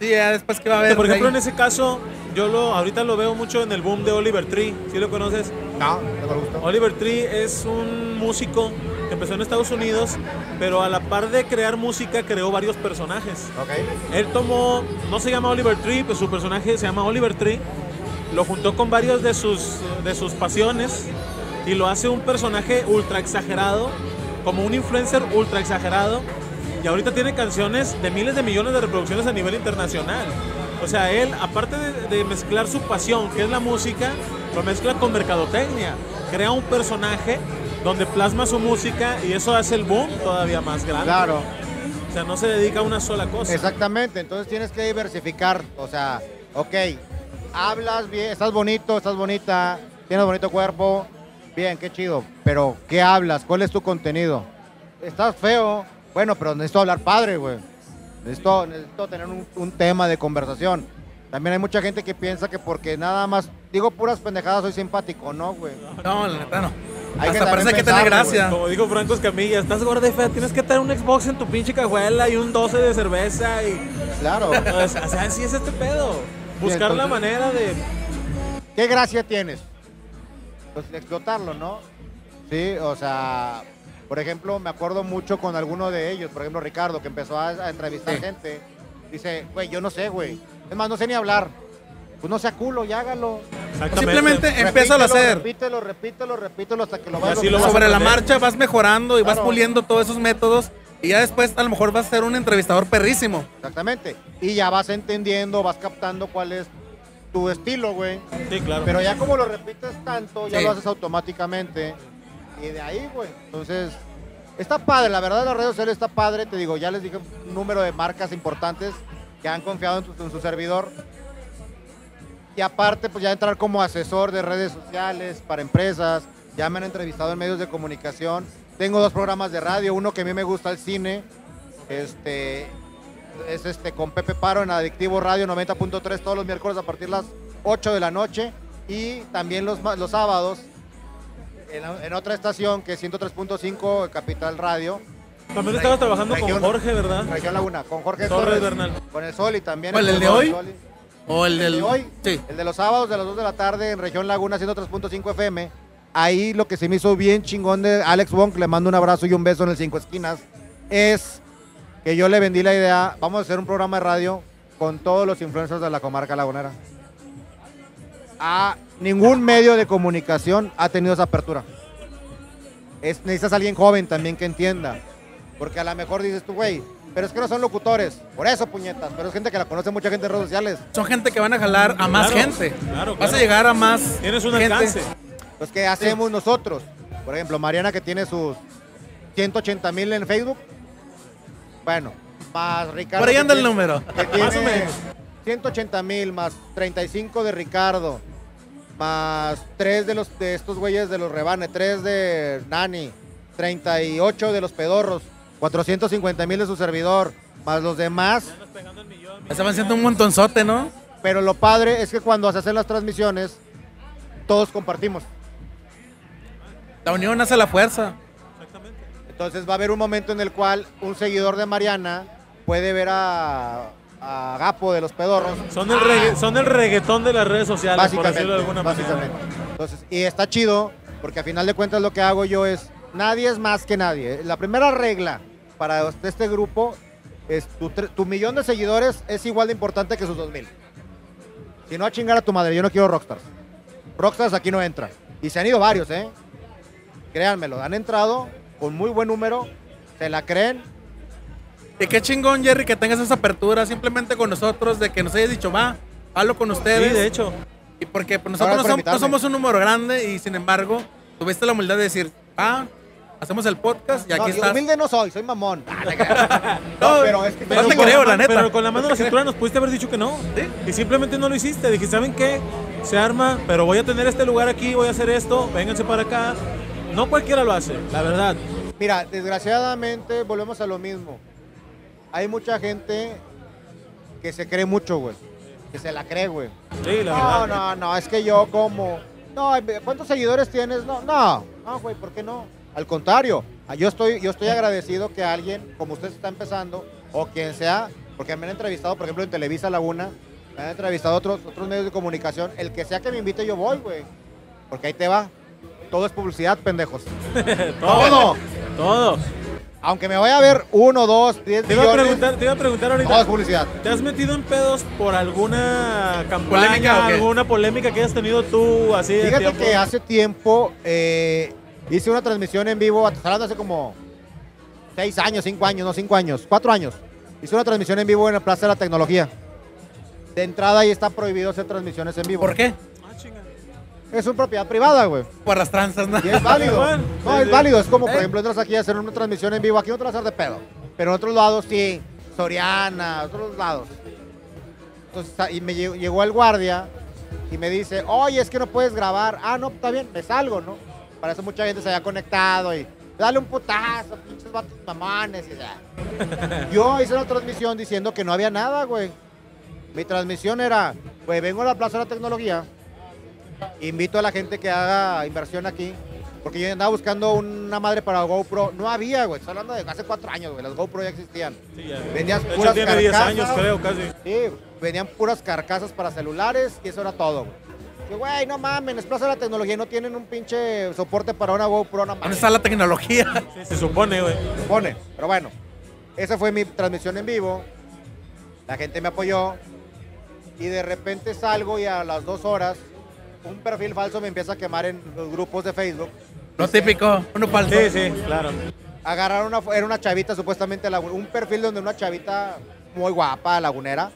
Sí, ya después que va a haber. Por ejemplo, ahí? en ese caso, yo lo ahorita lo veo mucho en el boom de Oliver Tree. ¿Sí lo conoces? No, no me gusta. Oliver Tree es un músico que empezó en Estados Unidos, pero a la par de crear música creó varios personajes. Ok. Él tomó, no se llama Oliver Tree, pues su personaje se llama Oliver Tree. Lo juntó con varios de sus, de sus pasiones y lo hace un personaje ultra exagerado, como un influencer ultra exagerado. Y ahorita tiene canciones de miles de millones de reproducciones a nivel internacional. O sea, él, aparte de, de mezclar su pasión, que es la música, lo mezcla con mercadotecnia. Crea un personaje donde plasma su música y eso hace el boom todavía más grande. Claro, O sea, no se dedica a una sola cosa. exactamente. Entonces tienes que diversificar. O sea, ok, hablas bien, estás bonito, estás bonita, tienes bonito cuerpo. Bien, qué chido. Pero, ¿qué hablas? ¿Cuál es tu contenido? Estás feo. Bueno, pero necesito hablar padre, güey. Necesito, necesito tener un, un tema de conversación. También hay mucha gente que piensa que porque nada más digo puras pendejadas soy simpático, ¿no, güey? No, la neta no. Hay que Hasta también parece que tiene gracia. Como dijo Franco Escamilla, estás gorda y fea, tienes que tener un Xbox en tu pinche cajuela y un 12 de cerveza y... Claro. O sea, así es este pedo. Buscar la manera de... ¿qué gracia tienes? Pues explotarlo, ¿no? Sí, o sea, por ejemplo, me acuerdo mucho con alguno de ellos, por ejemplo, Ricardo, que empezó a, a entrevistar Sí. gente. Dice, güey, yo no sé, güey. Es más, no sé ni hablar. Pues no sea culo y hágalo. Simplemente empieza a hacer. Repítelo, repítelo, repítelo hasta que lo vas a Sobre la marcha vas mejorando y vas puliendo todos esos métodos. Y ya después a lo mejor vas a ser un entrevistador perrísimo. Exactamente. Y ya vas entendiendo, vas captando cuál es tu estilo, güey. Sí, claro. Pero ya como lo repites tanto, ya Sí. lo haces automáticamente. Y de ahí, güey. Entonces, está padre. La verdad, las redes sociales está padre. Te digo, ya les dije un número de marcas importantes que han confiado en, su servidor. Y aparte, pues ya entrar como asesor de redes sociales para empresas. Ya me han entrevistado en medios de comunicación. Tengo dos programas de radio. Uno que a mí me gusta el cine. Este es este con Pepe Paro en Adictivo Radio 90.3 todos los miércoles a partir de las 8 de la noche. Y también los, los sábados en, en otra estación que es 103.5 Capital Radio. También estabas trabajando con Jorge, ¿verdad? Región Laguna, con Jorge Torres Torres, Bernal. con el Sol y también ¿Cuál, el de hoy? Sol y- O el el del. de hoy, Sí. el de los sábados de las 2 de la tarde en Región Laguna 103.5 FM. Ahí lo que se me hizo bien chingón de Alex Wong, le mando un abrazo y un beso en el Cinco Esquinas, es que yo le vendí la idea, vamos a hacer un programa de radio con todos los influencers de la comarca lagunera. A ningún medio de comunicación ha tenido esa apertura. Es, necesitas alguien joven también que entienda. Porque a lo mejor dices tú, güey, pero es que no son locutores. Por eso, puñetas. Pero es gente que la conoce mucha gente en redes sociales. Son gente que van a jalar a más Claro, gente. claro, Vas a llegar a más. Tienes un gente. alcance. Pues, ¿qué hacemos nosotros? Por ejemplo, Mariana que tiene sus 180 mil en Facebook. Bueno, más Ricardo. Por ahí que anda el tiene- número. Que tiene Más o menos. 180 mil más 35 de Ricardo. Más 3 de, los, de estos güeyes de los rebane. 3 de Nani. 38 de los pedorros. 450 mil de su servidor. Más los demás. Estaban siendo un montonzote, ¿no? Pero lo padre es que cuando se hacen las transmisiones, todos compartimos. La unión hace la fuerza. Entonces va a haber un momento en el cual un seguidor de Mariana puede ver a, a Gapo de los pedorros. Son el, regga- son el reggaetón de las redes sociales, Básicamente, decirlo de alguna básicamente. manera. Entonces, y está chido, porque a final de cuentas lo que hago yo es, nadie es más que nadie. La primera regla para este grupo es, tu, tu millón de seguidores es igual de importante que sus dos mil. Si no, a chingar a tu madre, yo no quiero rockstars. Rockstars aquí no entran. Y se han ido varios, ¿eh? Créanmelo, han entrado con muy buen número, se la creen, Y qué chingón, Jerry, que tengas esa apertura simplemente con nosotros, de que nos hayas dicho, va, hablo con Sí, ustedes. de hecho. Y porque pues, nosotros no, somos un número grande y sin embargo, tuviste la humildad de decir, ah, hacemos el podcast y aquí No, estás. humilde no soy, soy mamón. No, [laughs] No, pero es que no te con- creo, la neta. Pero con la mano en la cintura nos pudiste haber dicho que no. ¿Sí? Y simplemente no lo hiciste. Dijiste, ¿saben qué? Se arma, pero voy a tener este lugar aquí, voy a hacer esto, vénganse para acá. No cualquiera lo hace, la verdad. Mira, desgraciadamente volvemos a lo mismo. Hay mucha gente que se cree mucho, güey. Que se la cree, güey. Sí, la No, verdad. no, no, es que yo como... No, ¿cuántos seguidores tienes? No, no, no, güey, ¿por qué no? Al contrario, ah, yo estoy, yo estoy agradecido que alguien, como usted está empezando, o quien sea, porque me han entrevistado, por ejemplo, en Televisa Laguna, me han entrevistado otros, otros medios de comunicación, el que sea que me invite yo voy, güey. Porque ahí te va. Todo es publicidad, pendejos. [laughs] Todo. Todos. Aunque me vaya a ver uno, dos, diez Te iba, a preguntar, te iba a preguntar es ahorita. publicidad. ¿Te has metido en pedos por alguna campaña, ¿Polémica alguna polémica que hayas tenido tú así de Fíjate tiempo? que hace tiempo eh, hice una transmisión en vivo, hablando hace como seis años, cinco años, no cinco años, cuatro años. Hice una transmisión en vivo en la Plaza de la Tecnología. De entrada ahí está prohibido hacer transmisiones en vivo. ¿Por qué? Es una propiedad privada, güey. Por las tranzas, ¿no? Y es válido. [laughs] No, es válido. Es como, por ejemplo, entras aquí a hacer una transmisión en vivo. Aquí no te vas a hacer de pedo. Pero en otros lados sí. Soriana, otros lados. Entonces, y me llegó, llegó el guardia y me dice, oye, es que no puedes grabar. Ah, no, está bien, me salgo, ¿no? Para eso mucha gente se había conectado y dale un putazo, pinches vatos mamones. Y ya. [laughs] Yo hice una transmisión diciendo que no había nada, güey. Mi transmisión era, pues vengo a la Plaza de la Tecnología, invito a la gente que haga inversión aquí, porque yo andaba buscando una madre para GoPro. No había, güey. Estoy hablando de hace cuatro años, güey. Las GoPro ya existían. Sí, ya. Vendías De hecho, puras tiene 10 carcasas. años, creo, casi. Sí, venían puras carcasas para celulares y eso era todo. güey. Que, güey, no mames, desplaza la tecnología y no tienen un pinche soporte para una GoPro, no ¿Dónde está la tecnología? Sí, se supone, güey. Pone. Pero bueno, esa fue mi transmisión en vivo. La gente me apoyó. Y de repente salgo y a las dos horas un perfil falso me empieza a quemar en los grupos de Facebook. Lo típico, uno falso. Sí, sí, claro. Agarraron una, era una chavita supuestamente, un perfil donde una chavita muy guapa, lagunera,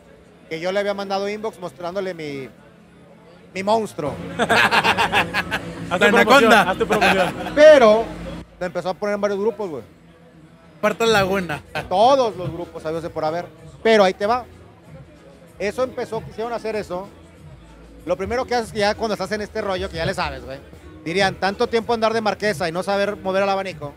que yo le había mandado inbox mostrándole mi, mi monstruo. Hazte [laughs] La promoción, anaconda. hazte promoción. Pero me empezó a poner en varios grupos, güey. Puerto Laguna. Todos los grupos, sabios de por haber. Pero ahí te va. Eso empezó, quisieron hacer eso. Lo primero que haces ya cuando estás en este rollo, que ya le sabes, güey. Dirían, tanto tiempo andar de marquesa y no saber mover el abanico.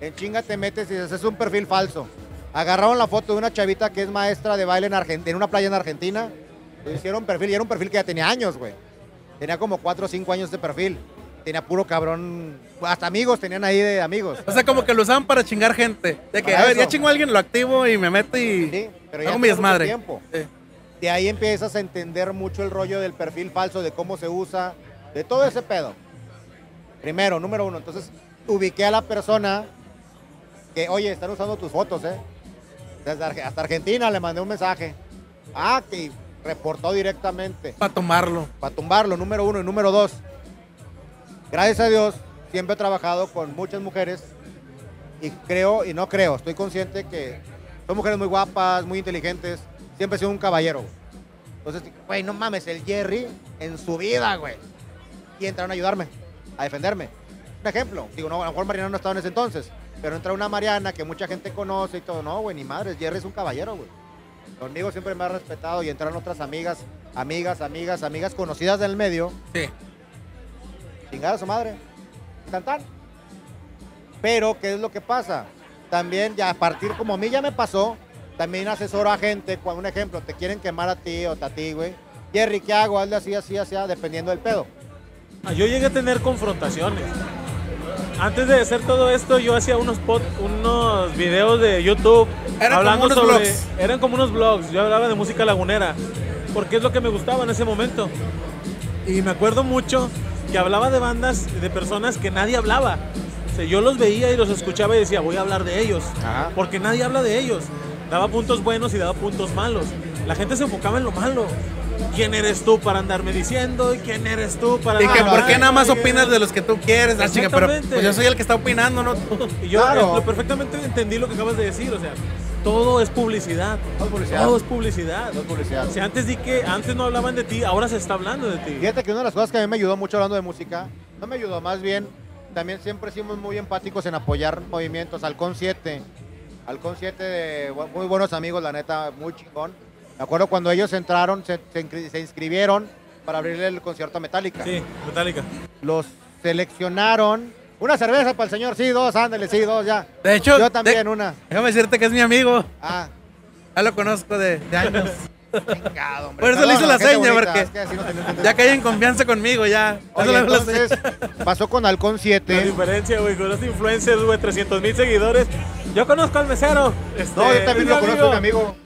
En chinga te metes y dices, es un perfil falso. Agarraron la foto de una chavita que es maestra de baile en, Argen- en una playa en Argentina. Le hicieron perfil y era un perfil que ya tenía años, güey. Tenía como 4 o 5 años de perfil. Tenía puro cabrón. Hasta amigos tenían ahí de amigos. O sea, como que lo usaban para chingar gente. De que, Para a ver, ya eso. chingo a alguien, lo activo y me meto y Sí, pero ya hago mi desmadre. tiempo. Sí. De ahí empiezas a entender mucho el rollo del perfil falso, de cómo se usa, de todo ese pedo. Primero, número uno. Entonces, ubiqué a la persona que, oye, están usando tus fotos, ¿eh? Desde hasta Argentina le mandé un mensaje. Ah, que reportó directamente. Para tomarlo. Para tumbarlo, número uno. Y número dos, gracias a Dios, siempre he trabajado con muchas mujeres y creo, y no creo, estoy consciente que son mujeres muy guapas, muy inteligentes. Siempre he sido un caballero. güey. Entonces, güey, no mames, el Jerry en su vida, güey. Y entraron a ayudarme, a defenderme. Un ejemplo, digo, no, a lo mejor Mariana no estaba en ese entonces, pero entra una Mariana que mucha gente conoce y todo. No, güey, ni madre, Jerry es un caballero, güey. Conmigo siempre me ha respetado y entraron otras amigas, amigas, amigas, amigas conocidas del medio Sí. Chingada su madre. Tan. Pero, ¿qué es lo que pasa? También, ya a partir, como a mí ya me pasó, también asesoro a gente, cuando un ejemplo, te quieren quemar a ti o a ti, güey. Jerry, ¿qué hago? Hazle así, así, así, dependiendo del pedo. Ah, Yo llegué a tener confrontaciones. Antes de hacer todo esto, yo hacía unos pod- unos videos de YouTube Eran hablando como unos sobre. vlogs. Eran como unos vlogs. Yo hablaba de música lagunera. Porque es lo que me gustaba en ese momento. Y me acuerdo mucho que hablaba de bandas, de personas que nadie hablaba. O sea, yo los veía y los escuchaba y decía, voy a hablar de ellos. Ajá. Porque nadie habla de ellos. Daba puntos buenos y daba puntos malos. La gente se enfocaba en lo malo. ¿Quién eres tú para andarme diciendo? ¿Y quién eres tú para Y que por qué nada más opinas de los que tú quieres, la pero pues yo soy el que está opinando, no. [laughs] Y yo Claro. eh, perfectamente entendí lo que acabas de decir, o sea, todo es publicidad. Todo es publicidad. Todo es publicidad. Todo es publicidad. O sea, antes di que antes no hablaban de ti, ahora se está hablando de ti. Fíjate que una de las cosas que a mí me ayudó mucho hablando de música, no me ayudó, más bien, también siempre fuimos muy empáticos en apoyar movimientos. Halcón 7, Halcón 7 de muy buenos amigos, la neta, muy chingón. Me acuerdo cuando ellos entraron, se, se inscri- se inscribieron para abrirle el concierto a Metallica. Sí, Metallica. Los seleccionaron. Una cerveza para el señor, sí, dos, ándale, sí, dos, ya. De hecho, Yo también, de- una. déjame decirte que es mi amigo. Ah, Ya lo conozco de, de años. [laughs] chingado, hombre. Por eso le hice Perdón, la seña, bonita, porque es que así no ya caí en confianza conmigo, ya. Oye, la seña. entonces, pasó con Halcón La 7. diferencia, güey, con los influencers, güey, 300 mil seguidores. Yo conozco al mesero. este, No, yo también es lo mi conozco, mi amigo.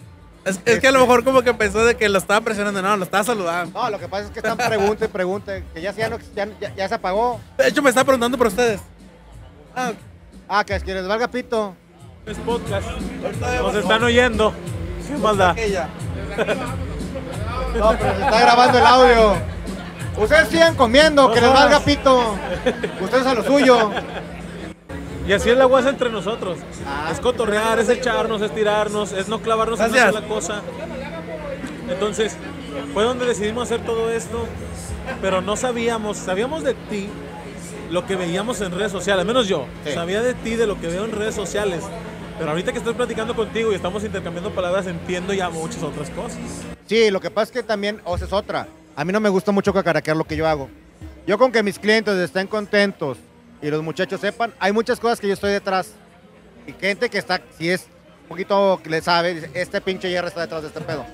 Es, es que a lo mejor como que pensó de que lo estaba presionando. No, lo estaba saludando. No, lo que pasa es que están pregunte y pregunte, que ya, no- ya, ya- ya se apagó. De hecho, me estaba preguntando por ustedes. Ah, Ah, que es que les valga pito. Es podcast. Nos están oyendo. ¿Qué más da? aquella. No, pero se está grabando el audio. Ustedes sigan comiendo, que les valga pito. Ustedes a lo suyo. Y así es la guasa entre nosotros. Ah. Es cotorrear, es echarnos, es tirarnos, es no clavarnos en una sola cosa. Entonces, fue donde decidimos hacer todo esto, pero no sabíamos, sabíamos de ti lo que veíamos en redes sociales, al menos yo, Sí. sabía de ti de lo que veo en redes sociales. Pero ahorita que estoy platicando contigo y estamos intercambiando palabras, entiendo ya muchas otras cosas. Sí, lo que pasa es que también, o sea, es otra. A mí no me gusta mucho cacaraquear lo que yo hago. Yo con que mis clientes estén contentos y los muchachos sepan, hay muchas cosas que yo estoy detrás. Y gente que está, si es un poquito que le sabe, dice, este pinche hierro está detrás de este pedo.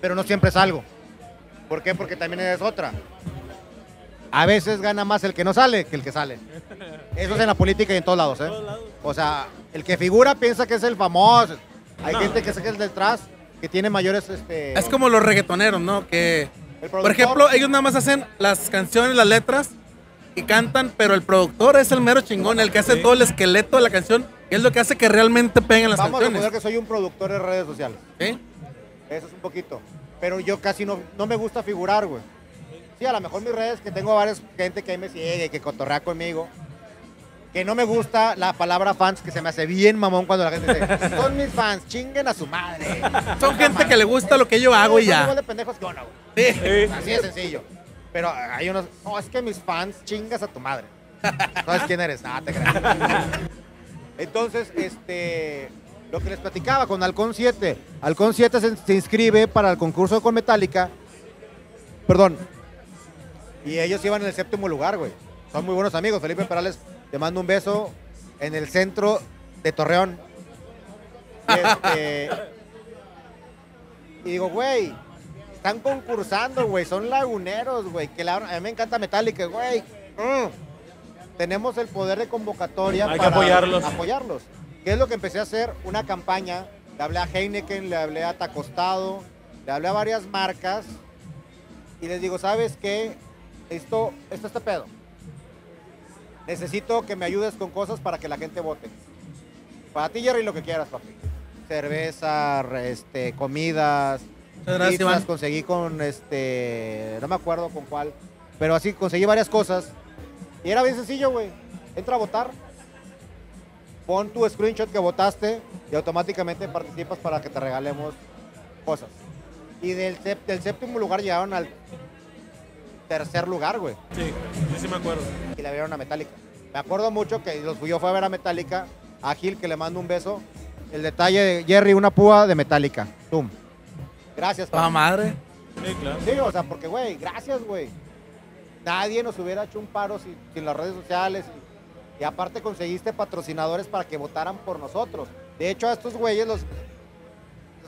Pero no siempre salgo. ¿Por qué? Porque también es otra. A veces gana más el que no sale que el que sale. Eso es en la política y en todos lados, ¿eh? O sea, el que figura piensa que es el famoso. Hay No. gente que es el detrás, que tiene mayores, este... Es como los reggaetoneros, ¿no? Que Por ejemplo, ellos nada más hacen las canciones, las letras y cantan, pero el productor es el mero chingón, el que hace Sí. todo el esqueleto de la canción y es lo que hace que realmente peguen las Vamos a canciones. suponer que soy un productor de redes sociales. ¿Sí? Eso es un poquito. Pero yo casi no, no me gusta figurar, güey. Sí, a lo mejor mis redes, que tengo varias gente que ahí me sigue, que cotorrea conmigo. Que no me gusta la palabra fans, que se me hace bien mamón cuando la gente dice, [laughs] son mis fans, chinguen a su madre. Son gente que le gusta lo que yo hago y Son igual ya. de pendejos que uno, güey. Sí. Sí. Así de sencillo. Pero hay unos, no, es que mis fans chingas a tu madre. [laughs] ¿Sabes quién eres? Ah, te creas. Entonces, este, lo que les platicaba con Halcón 7. Halcón 7 se, se inscribe para el concurso con Metallica. Perdón. Y ellos iban en el séptimo lugar, güey. Son muy buenos amigos. Felipe Perales, te mando un beso en el centro de Torreón. Este, y digo, güey, están concursando, güey. Son laguneros, güey. Que la- a mí me encanta Metallica, güey. Mm. Tenemos el poder de convocatoria Hay que para apoyarlos. apoyarlos. ¿Qué es lo que empecé a hacer? Una campaña. Le hablé a Heineken, le hablé a Tacostado, le hablé a varias marcas. Y les digo, ¿sabes qué? Esto, esto está pedo. Necesito que me ayudes con cosas para que la gente vote. Para ti, Jerry, lo que quieras, papi. Cerveza, este, comidas, Muchas gracias, pizzas, Iván. conseguí con este, no me acuerdo con cuál, pero así conseguí varias cosas. Y era bien sencillo, güey. Entra a votar, pon tu screenshot que votaste y automáticamente participas para que te regalemos cosas. Y del, del séptimo lugar llegaron al tercer lugar, güey. Sí, sí, sí me acuerdo. Y la vieron a Metallica. Me acuerdo mucho que los yo fui a ver a Metallica, a Gil que le mando un beso. El detalle de Jerry, una púa de Metallica. Tum. Gracias, Toda madre. Sí, claro. Sí, o sea, porque, güey, gracias, güey. Nadie nos hubiera hecho un paro sin, sin las redes sociales. Y, y aparte conseguiste patrocinadores para que votaran por nosotros. De hecho, a estos güeyes los...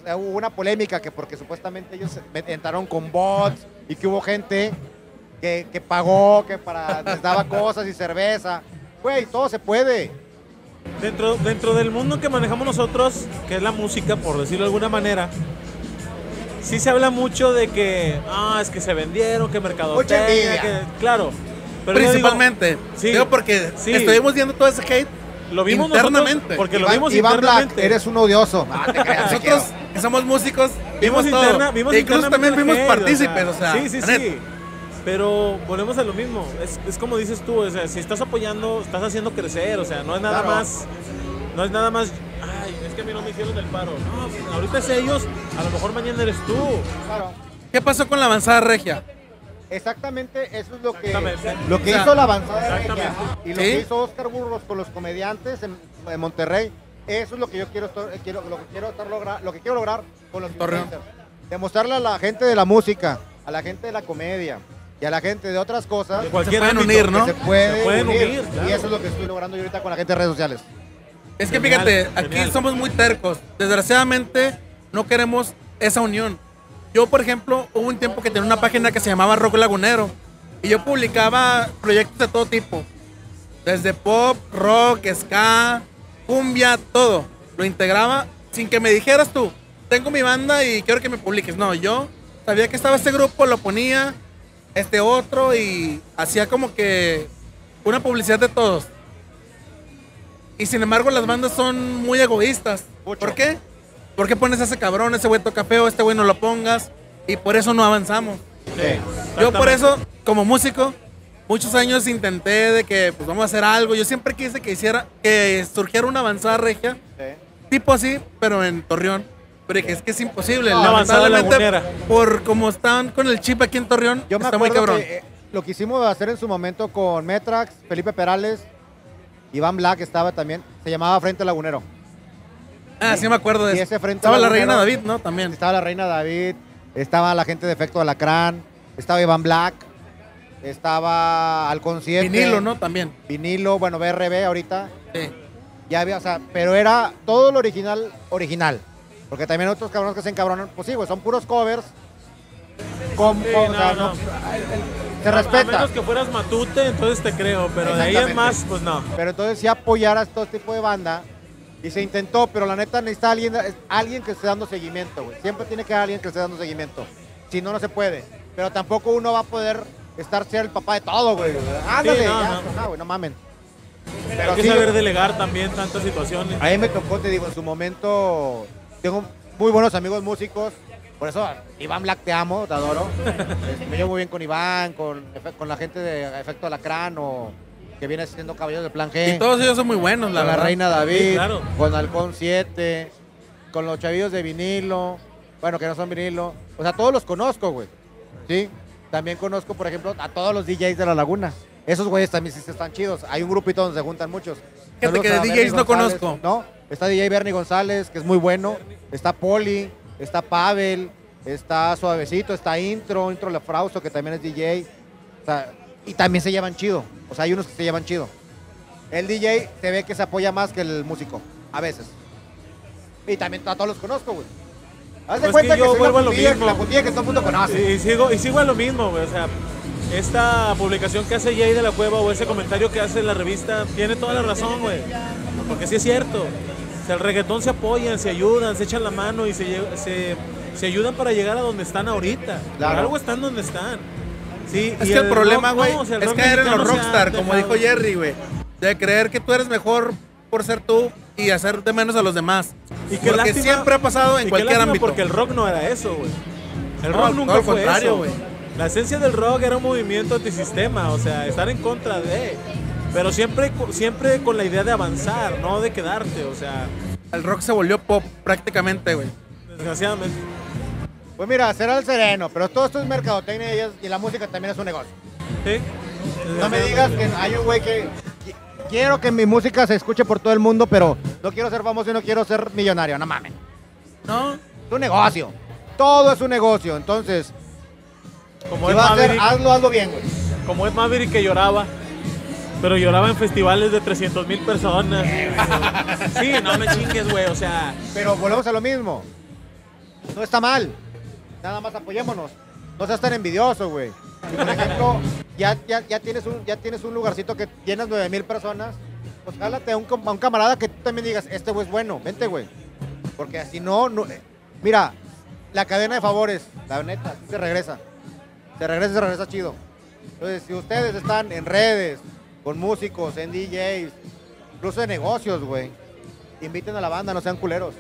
sea, hubo una polémica que porque supuestamente ellos entraron con bots y que hubo gente que, que pagó, que para, les daba [laughs] cosas y cerveza. Güey, todo se puede. Dentro, dentro del mundo que manejamos nosotros, que es la música, por decirlo de alguna manera, sí se habla mucho de que, ah, es que se vendieron, que mercadotecnia, que, claro. Pero yo digo, Principalmente. sí, Digo porque sí. estuvimos viendo todo ese hate. lo vimos internamente. nosotros, porque lo vimos Iván Black, internamente. eres un odioso. Ah, te creas, te Nosotros, que somos músicos, vimos, Vimos todo. interna- vimos E incluso también vimos partícipes, o sea. Sí, sí, sí. Pero volvemos a lo mismo. Es, es como dices tú, o sea, si estás apoyando, estás haciendo crecer, o sea, no es nada Claro. más. No es nada más. Ay, es que a mí no me hicieron el paro. No, pues, ahorita es ellos, a lo mejor mañana eres tú. Claro. ¿Qué pasó con la avanzada regia? Exactamente, eso es lo que, lo que hizo la avanzada regia exactamente. y lo Sí. que hizo Oscar Burgos con los comediantes en, en Monterrey. Eso es lo que yo quiero, estar- eh, quiero lo que quiero estar logra- lo que quiero lograr con los influencers. Demostrarle a la gente de la música, a la gente de la comedia y a la gente de otras cosas De Se pueden ámbito. unir, ¿no? que se puede Se pueden unir. unir, claro. Y eso es lo que estoy logrando yo ahorita con la gente de redes sociales. Es que Genial, fíjate, aquí somos muy tercos. Desgraciadamente, no queremos esa unión. Yo, por ejemplo, hubo un tiempo que tenía una página que se llamaba Rock Lagunero. Y yo publicaba proyectos de todo tipo. Desde pop, rock, ska, cumbia, todo. Lo integraba sin que me dijeras tú, tengo mi banda y quiero que me publiques. No, yo sabía que estaba este grupo, lo ponía, este otro y hacía como que una publicidad de todos. Y sin embargo las bandas son muy egoístas. Mucho. ¿Por qué? ¿Por qué pones a ese cabrón, ese güey toca feo, este güey no lo pongas? Y por eso no avanzamos. Yo por eso, como músico, muchos años intenté de que pues vamos a hacer algo. Yo siempre quise que hiciera, que surgiera una avanzada regia, Sí. tipo así, pero en Torreón. Pero dije, es que es imposible. Avanzada Lamentablemente, por como están con el chip aquí en Torreón, Yo me está muy acuerdo cabrón. que eh, lo que hicimos hacer en su momento con Metrax, Felipe Perales, Iván Black estaba también, se llamaba Frente Lagunero. Ah, sí me acuerdo de Y eso. ese frente Estaba la reina David, ¿no? También. Estaba la reina David, estaba la gente de Efecto Alacrán, estaba Iván Black, estaba Halcón 7. Vinilo, ¿no? También. Vinilo, bueno, BRB ahorita. Sí. Ya había, o sea, pero era todo lo original, original. Porque también otros cabrones que se encabronan, pues sí, güey, son puros covers. Con, Sí, o sea, no, no. Se A respeta. menos que fueras matute, entonces te creo, pero de ahí Exactamente. más, pues no. Pero entonces sí apoyar a todo tipo de banda. Y se intentó, pero la neta necesita alguien, alguien que esté dando seguimiento, güey. Siempre tiene que haber alguien que esté dando seguimiento. Si no, no se puede. Pero tampoco uno va a poder estar ser el papá de todo, güey. Ándale, no, ya, no. no, güey, no mamen. Hay Pero que sí, saber delegar también tantas situaciones. a mí me tocó, te digo, en su momento, tengo muy buenos amigos músicos, por eso, Iván Black, te amo, te adoro. Este, me llevo muy bien con Iván, con, la gente de Efecto Alacrán o que viene siendo Caballeros de Plan G. Y todos ellos son muy buenos, la con la. Reina David, Sí, claro. con Halcón 7, con los chavillos de vinilo, bueno, que no son vinilo. O sea, todos los conozco, güey. Sí. También conozco, por ejemplo, a todos los DJs de La Laguna. Esos güeyes también sí están chidos. Hay un grupito donde se juntan muchos. Fíjate que de DJs Bernie no González, conozco. No, está DJ Bernie González, que es muy bueno. Está Poli, está Pavel, está Suavecito, está Intro, Intro Lefrausto, que también es DJ. O sea, y también se llevan chido. O sea, hay unos que se llevan chido. El DJ se ve que se apoya más que el músico, a veces. Y también a todos los conozco, güey. Haz de Pues cuenta que que, yo soy vuelvo a la lo putilla, mismo. la putilla que todo el mundo conoce. Y sigo, y sigo a lo mismo, güey. O sea, esta publicación que hace Jay de la Cueva o ese comentario que hace en la revista tiene toda la razón, güey. Porque sí es cierto. O sea, el reggaetón se apoyan, se ayudan, se echan la mano y se, se, se ayudan para llegar a donde están ahorita. Claro. Por algo están donde están. Sí, Es y que el problema, rock güey, no, o sea, el es caer en los rockstar, como dijo. Jerry, güey. De creer que tú eres mejor por ser tú y hacer de menos a los demás. Y qué porque lástima- siempre ha pasado en cualquier ámbito. Porque el rock no era eso, güey. El No, rock todo nunca fue contrario, eso. güey. La esencia del rock era un movimiento antisistema, o sea, estar en contra de. Pero siempre, siempre con la idea de avanzar, no de quedarte, o sea, El rock se volvió pop prácticamente, güey. desgraciadamente. Pues mira, será el sereno, pero todo esto es mercadotecnia y, es- y la música también es un negocio. ¿Sí? No me digas que hay un güey que qui- quiero que mi música se escuche por todo el mundo, pero no quiero ser famoso y no quiero ser millonario, no mames. No, Es un negocio. Todo es un negocio. Entonces, Como si es vas a hacer, Maverick, hazlo, hazlo bien, güey. como es Maverick que lloraba, pero lloraba en festivales de 300 mil personas. Sí, no me chingues, güey, o sea, Pero volvemos a lo mismo. No está mal. Nada más apoyémonos. No seas tan envidioso, güey. Si, por ejemplo, ya, ya, ya, tienes un, ya tienes un lugarcito que tienes 9 mil personas, pues jálate a un, a un camarada que tú también digas, este güey es bueno, vente, güey. Porque así no, no. eh, Mira, la cadena de favores, la neta, se regresa. Se regresa y se regresa chido. Entonces, si ustedes están en redes, con músicos, en DJs, incluso de negocios, güey, inviten a la banda, no sean culeros.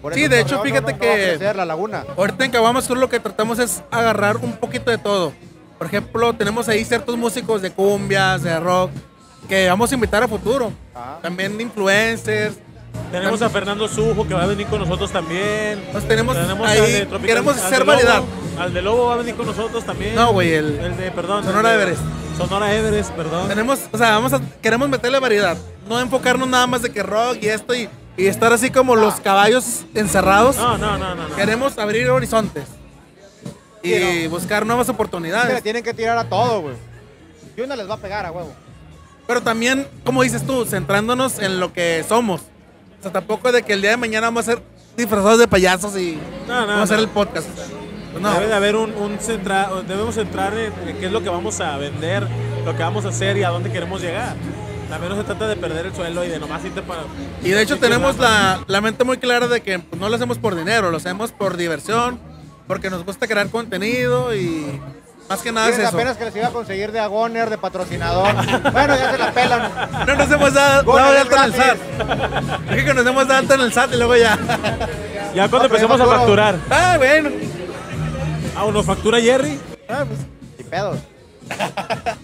Por Sí, eso de hecho, no- fíjate no- no va a que- crecer, la laguna. Ahorita en Caguamas Sur lo que tratamos es agarrar un poquito de todo. Por ejemplo, tenemos ahí ciertos músicos de cumbias, de rock, que vamos a invitar a futuro. Ajá. También influencers. tenemos a Fernando Sujo que va a venir con nosotros también. Nos tenemos Tenemos ahí, al de Tropical- queremos hacer variedad. Al de Lobo va a venir con nosotros también. No, güey, el- El de, perdón. Sonora de- Everest. Sonora Everest, perdón. Tenemos, o sea, vamos a, queremos meterle variedad. No enfocarnos nada más de que rock y esto y, y estar así como los caballos encerrados. No, no, no, no. no. Queremos abrir horizontes. Y Sí, buscar nuevas le oportunidades. tienen que tirar a todo, güey. Y una les va a pegar a huevo. Pero también, como dices tú, centrándonos en lo que somos. O sea, tampoco de que el día de mañana vamos a ser disfrazados de payasos y No, no, vamos a hacer no. el podcast. No. Debe de haber un, un centra- debemos centrar en, en qué es lo que vamos a vender, lo que vamos a hacer y a dónde queremos llegar. También no se trata de perder el suelo y de nomás irte para... Y de hecho tenemos la, la mente muy clara de que no lo hacemos por dinero, lo hacemos por diversión, porque nos gusta crear contenido y más que nada es eso. apenas que les iba a conseguir de Agoner, de patrocinador. bueno, ya se la pelan. No nos hemos dado, dado de alta en el SAT. Dije que nos hemos dado alta en el SAT y luego ya. Ya cuando No, empecemos a factura- facturar. Ah, bueno. Ah, ¿o nos factura Jerry? Ah, pues, Sin pedos. [laughs]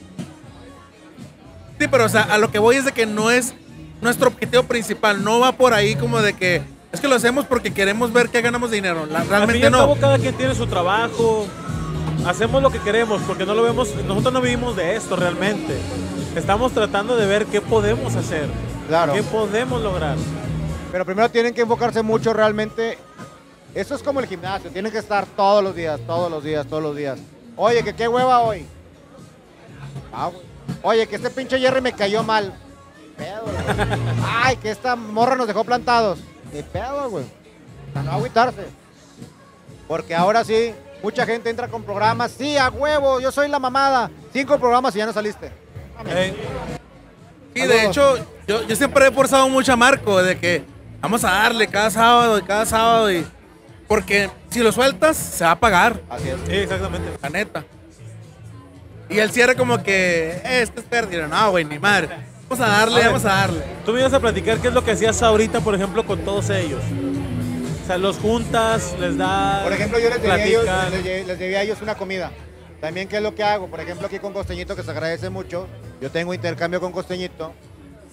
Sí, pero o sea, a lo que voy es de que no es nuestro objetivo principal. No va por ahí como de que es que lo hacemos porque queremos ver que ganamos dinero. La- realmente al cabo, no. cada quien tiene su trabajo. Hacemos lo que queremos porque no lo vemos, nosotros no vivimos de esto realmente. Estamos tratando de ver qué podemos hacer, Claro. qué podemos lograr. Pero primero tienen que enfocarse mucho realmente. Eso es como el gimnasio. Tienen que estar todos los días, todos los días, todos los días. Oye, que qué hueva hoy. Ah, güey. Oye, que este pinche Jerry me cayó mal. Ni pedo, güey. [laughs] Ay, que esta morra nos dejó plantados. Ni pedo, güey. Sea, no agüitarse. Porque ahora sí, mucha gente entra con programas. Sí, a huevo, yo soy la mamada. Cinco programas y ya no saliste. Ey, Sí, de hecho, yo, yo siempre he forzado mucho a Marco de que vamos a darle cada sábado y cada sábado y Porque si lo sueltas, se va a pagar, Así es. Sí, exactamente. la neta. Y el cierre como que, eh, esto es pérdida. No, güey, ni madre. Vamos a darle, A ver. vamos a darle. Tú me ibas a platicar qué es lo que hacías ahorita, por ejemplo, con todos ellos. O sea, los juntas, les das. Por ejemplo, yo les debía, a ellos, les, les debía a ellos una comida. También, ¿qué es lo que hago? Por ejemplo, aquí con Costeñito, que se agradece mucho. Yo tengo intercambio con Costeñito.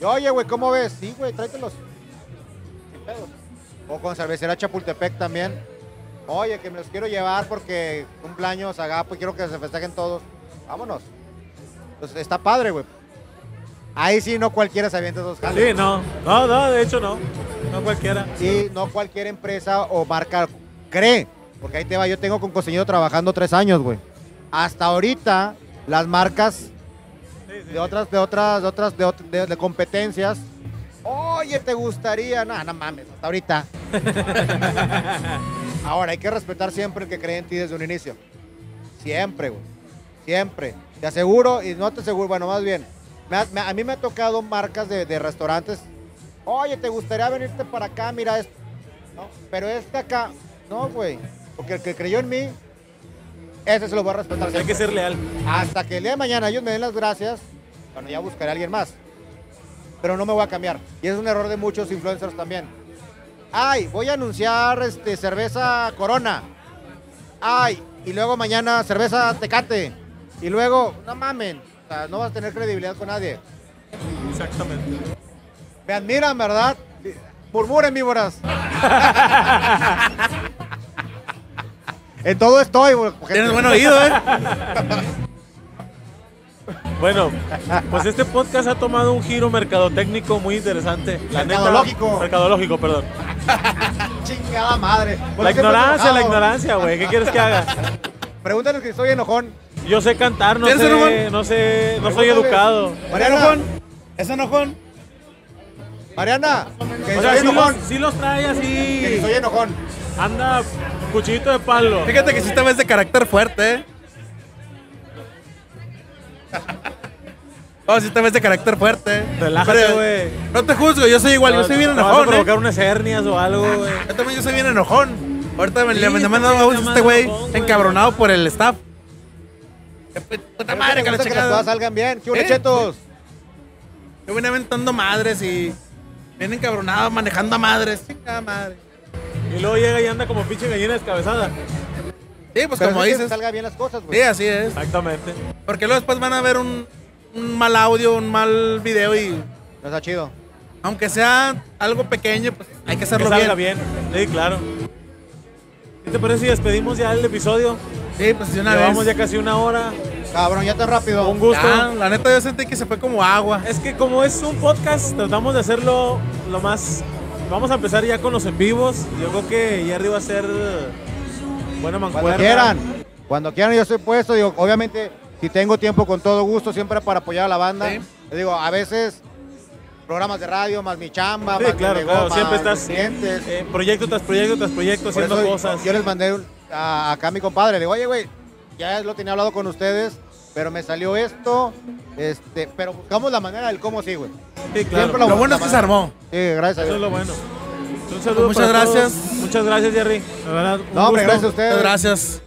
Y, Oye, güey, ¿cómo ves? Sí, güey, tráetelos. Sin pedos. O con cervecera Chapultepec también. Oye, que me los quiero llevar porque cumpleaños, agapo, y quiero que se festejen todos. Vámonos. Entonces, está padre, güey. Ahí sí no cualquiera se avienta esos jales. Sí, no. No, no, de hecho no. No cualquiera. Sí, no cualquier empresa o marca cree. Porque ahí te va, yo tengo con Costeñito trabajando tres años, güey. Hasta ahorita, las marcas Sí, sí, de otras, de otras, de otras, de, ot- de- de competencias. Oye, ¿te gustaría? No, no mames, hasta ahorita. [laughs] Ahora, hay que respetar siempre el que cree en ti desde un inicio. Siempre, güey. Siempre. Te aseguro y no te aseguro, bueno, más bien. me ha- me- a mí me ha tocado marcas de, de restaurantes. Oye, ¿te gustaría venirte para acá? Mira esto. No, pero este acá, no, güey. Porque el que creyó en mí, ese se lo voy a respetar Hay siempre. que ser leal. Hasta que el día de mañana ellos me den las gracias, bueno, ya buscaré a alguien más. Pero no me voy a cambiar. Y es un error de muchos influencers también. Ay, voy a anunciar este, cerveza Corona. Ay, y luego mañana cerveza Tecate. Y luego, no mamen, o sea, no vas a tener credibilidad con nadie. Exactamente. Me admiran, ¿verdad? Murmuren, víboras. [laughs] en todo estoy. Tienes buen oído, ¿eh? [laughs] Bueno, pues este podcast ha tomado un giro mercadotécnico muy interesante. La neta- Mercadológico. mercadológico, perdón. [laughs] Chingada madre. La ignorancia, la ignorancia, güey. ¿Qué quieres que haga? Pregúntales que estoy enojón. Yo sé cantar, no ¿Tienes sé, enojón? no sé, no soy Pregúntale. educado. Mariana, enojón? ¿Es enojón? Mariana, que O sea, soy sí enojón. los, sí los trae Que así. soy enojón. Anda cuchillito de palo. Fíjate que sí te ves de carácter fuerte, ¿eh? [laughs] Oh, sí te ves de carácter fuerte. Relájate, güey. No te juzgo, yo soy igual, yo No, soy bien te vas a enojón, ¿eh? provocar unas hernias o algo, güey. Yo también yo soy bien enojón. Ahorita me, Sí, le está este güey enojón, encabronado por el staff. Puta madre, que la que las cosas salgan bien. ¿Qué hubo, ¿Eh? chetos? Yo vine aventando madres y viene encabronado manejando a madres. Chingada madre. Y luego llega y anda como pinche gallina descabezada. Sí, pues Pero como sí que dices. salgan bien las cosas, Sí, güey. así es. Exactamente. Porque luego después van a ver un, un mal audio, un mal video y No está chido. aunque sea algo pequeño, pues hay que Que hacerlo salga bien. bien. Sí, claro. ¿Qué te parece si despedimos ya el episodio? Sí, pues de una Llevamos vez. ya casi una hora. Cabrón, ya tan rápido. Un gusto. Ya, la neta yo sentí que se fue como agua. Es que como es un podcast, tratamos de hacerlo lo más... Vamos a empezar ya con los en vivos. Yo creo que Jerry va a ser buena mancuerna. Cuando quieran. Cuando quieran, yo estoy puesto. Digo, obviamente, si tengo tiempo, con todo gusto, siempre para apoyar a la banda. Sí. Les digo, a veces programas de radio, más mi chamba, Sí, más mi claro, nego, claro. Siempre estás clientes. eh, proyecto tras proyecto tras proyecto Por haciendo eso cosas. Yo les mandé un- a- acá a mi compadre, le digo, oye, güey, ya lo tenía hablado con ustedes, pero me salió esto, este, pero buscamos la manera del cómo sí, güey. Sí, claro. Siempre lo- Lo bueno es que se armó. Sí, gracias a Eso es Dios. lo bueno. Un saludo Muchas para todos. gracias. Muchas gracias, Jerry. De verdad, un No, hombre, gusto. gracias a ustedes. Muchas gracias.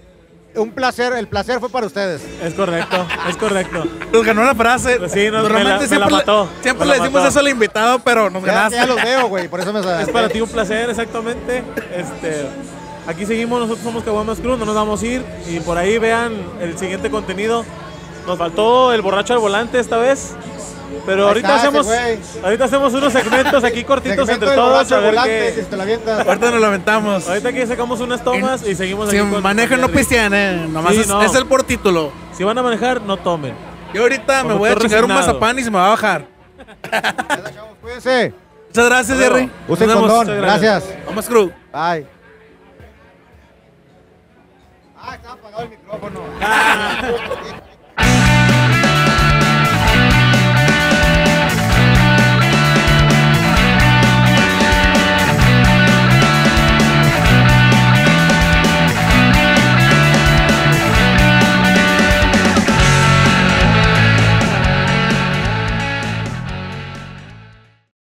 Un placer, el placer fue para ustedes. Es correcto, es correcto. Nos ganó la frase. Pues sí, nos- Normalmente me la- me la siempre, le- mató, siempre me le decimos mató. eso al invitado, pero nos Ya, ganaste. ya los veo, güey, por eso me Es para ti un placer, exactamente. Este, aquí seguimos, nosotros somos Caguamas Cruz, no nos vamos a ir. Y por ahí vean el siguiente contenido. Nos faltó el borracho al volante esta vez. Pero ahorita está hacemos, ahorita hacemos unos segmentos aquí cortitos Segmento entre todos. A ver volante, si te. Ahorita nos lo aventamos. Ahorita aquí sacamos unas tomas y seguimos Si manejan, no pistean, eh. Nomás Sí, es, no. es el por título. Si van a manejar, no tomen. Yo ahorita me voy a chingar un mazapán y se me va a bajar. Cuídense. Muchas gracias. Jerry. Usen condón. Gracias. Vamos, crew. Bye. Ah, está apagado el micrófono. [laughs]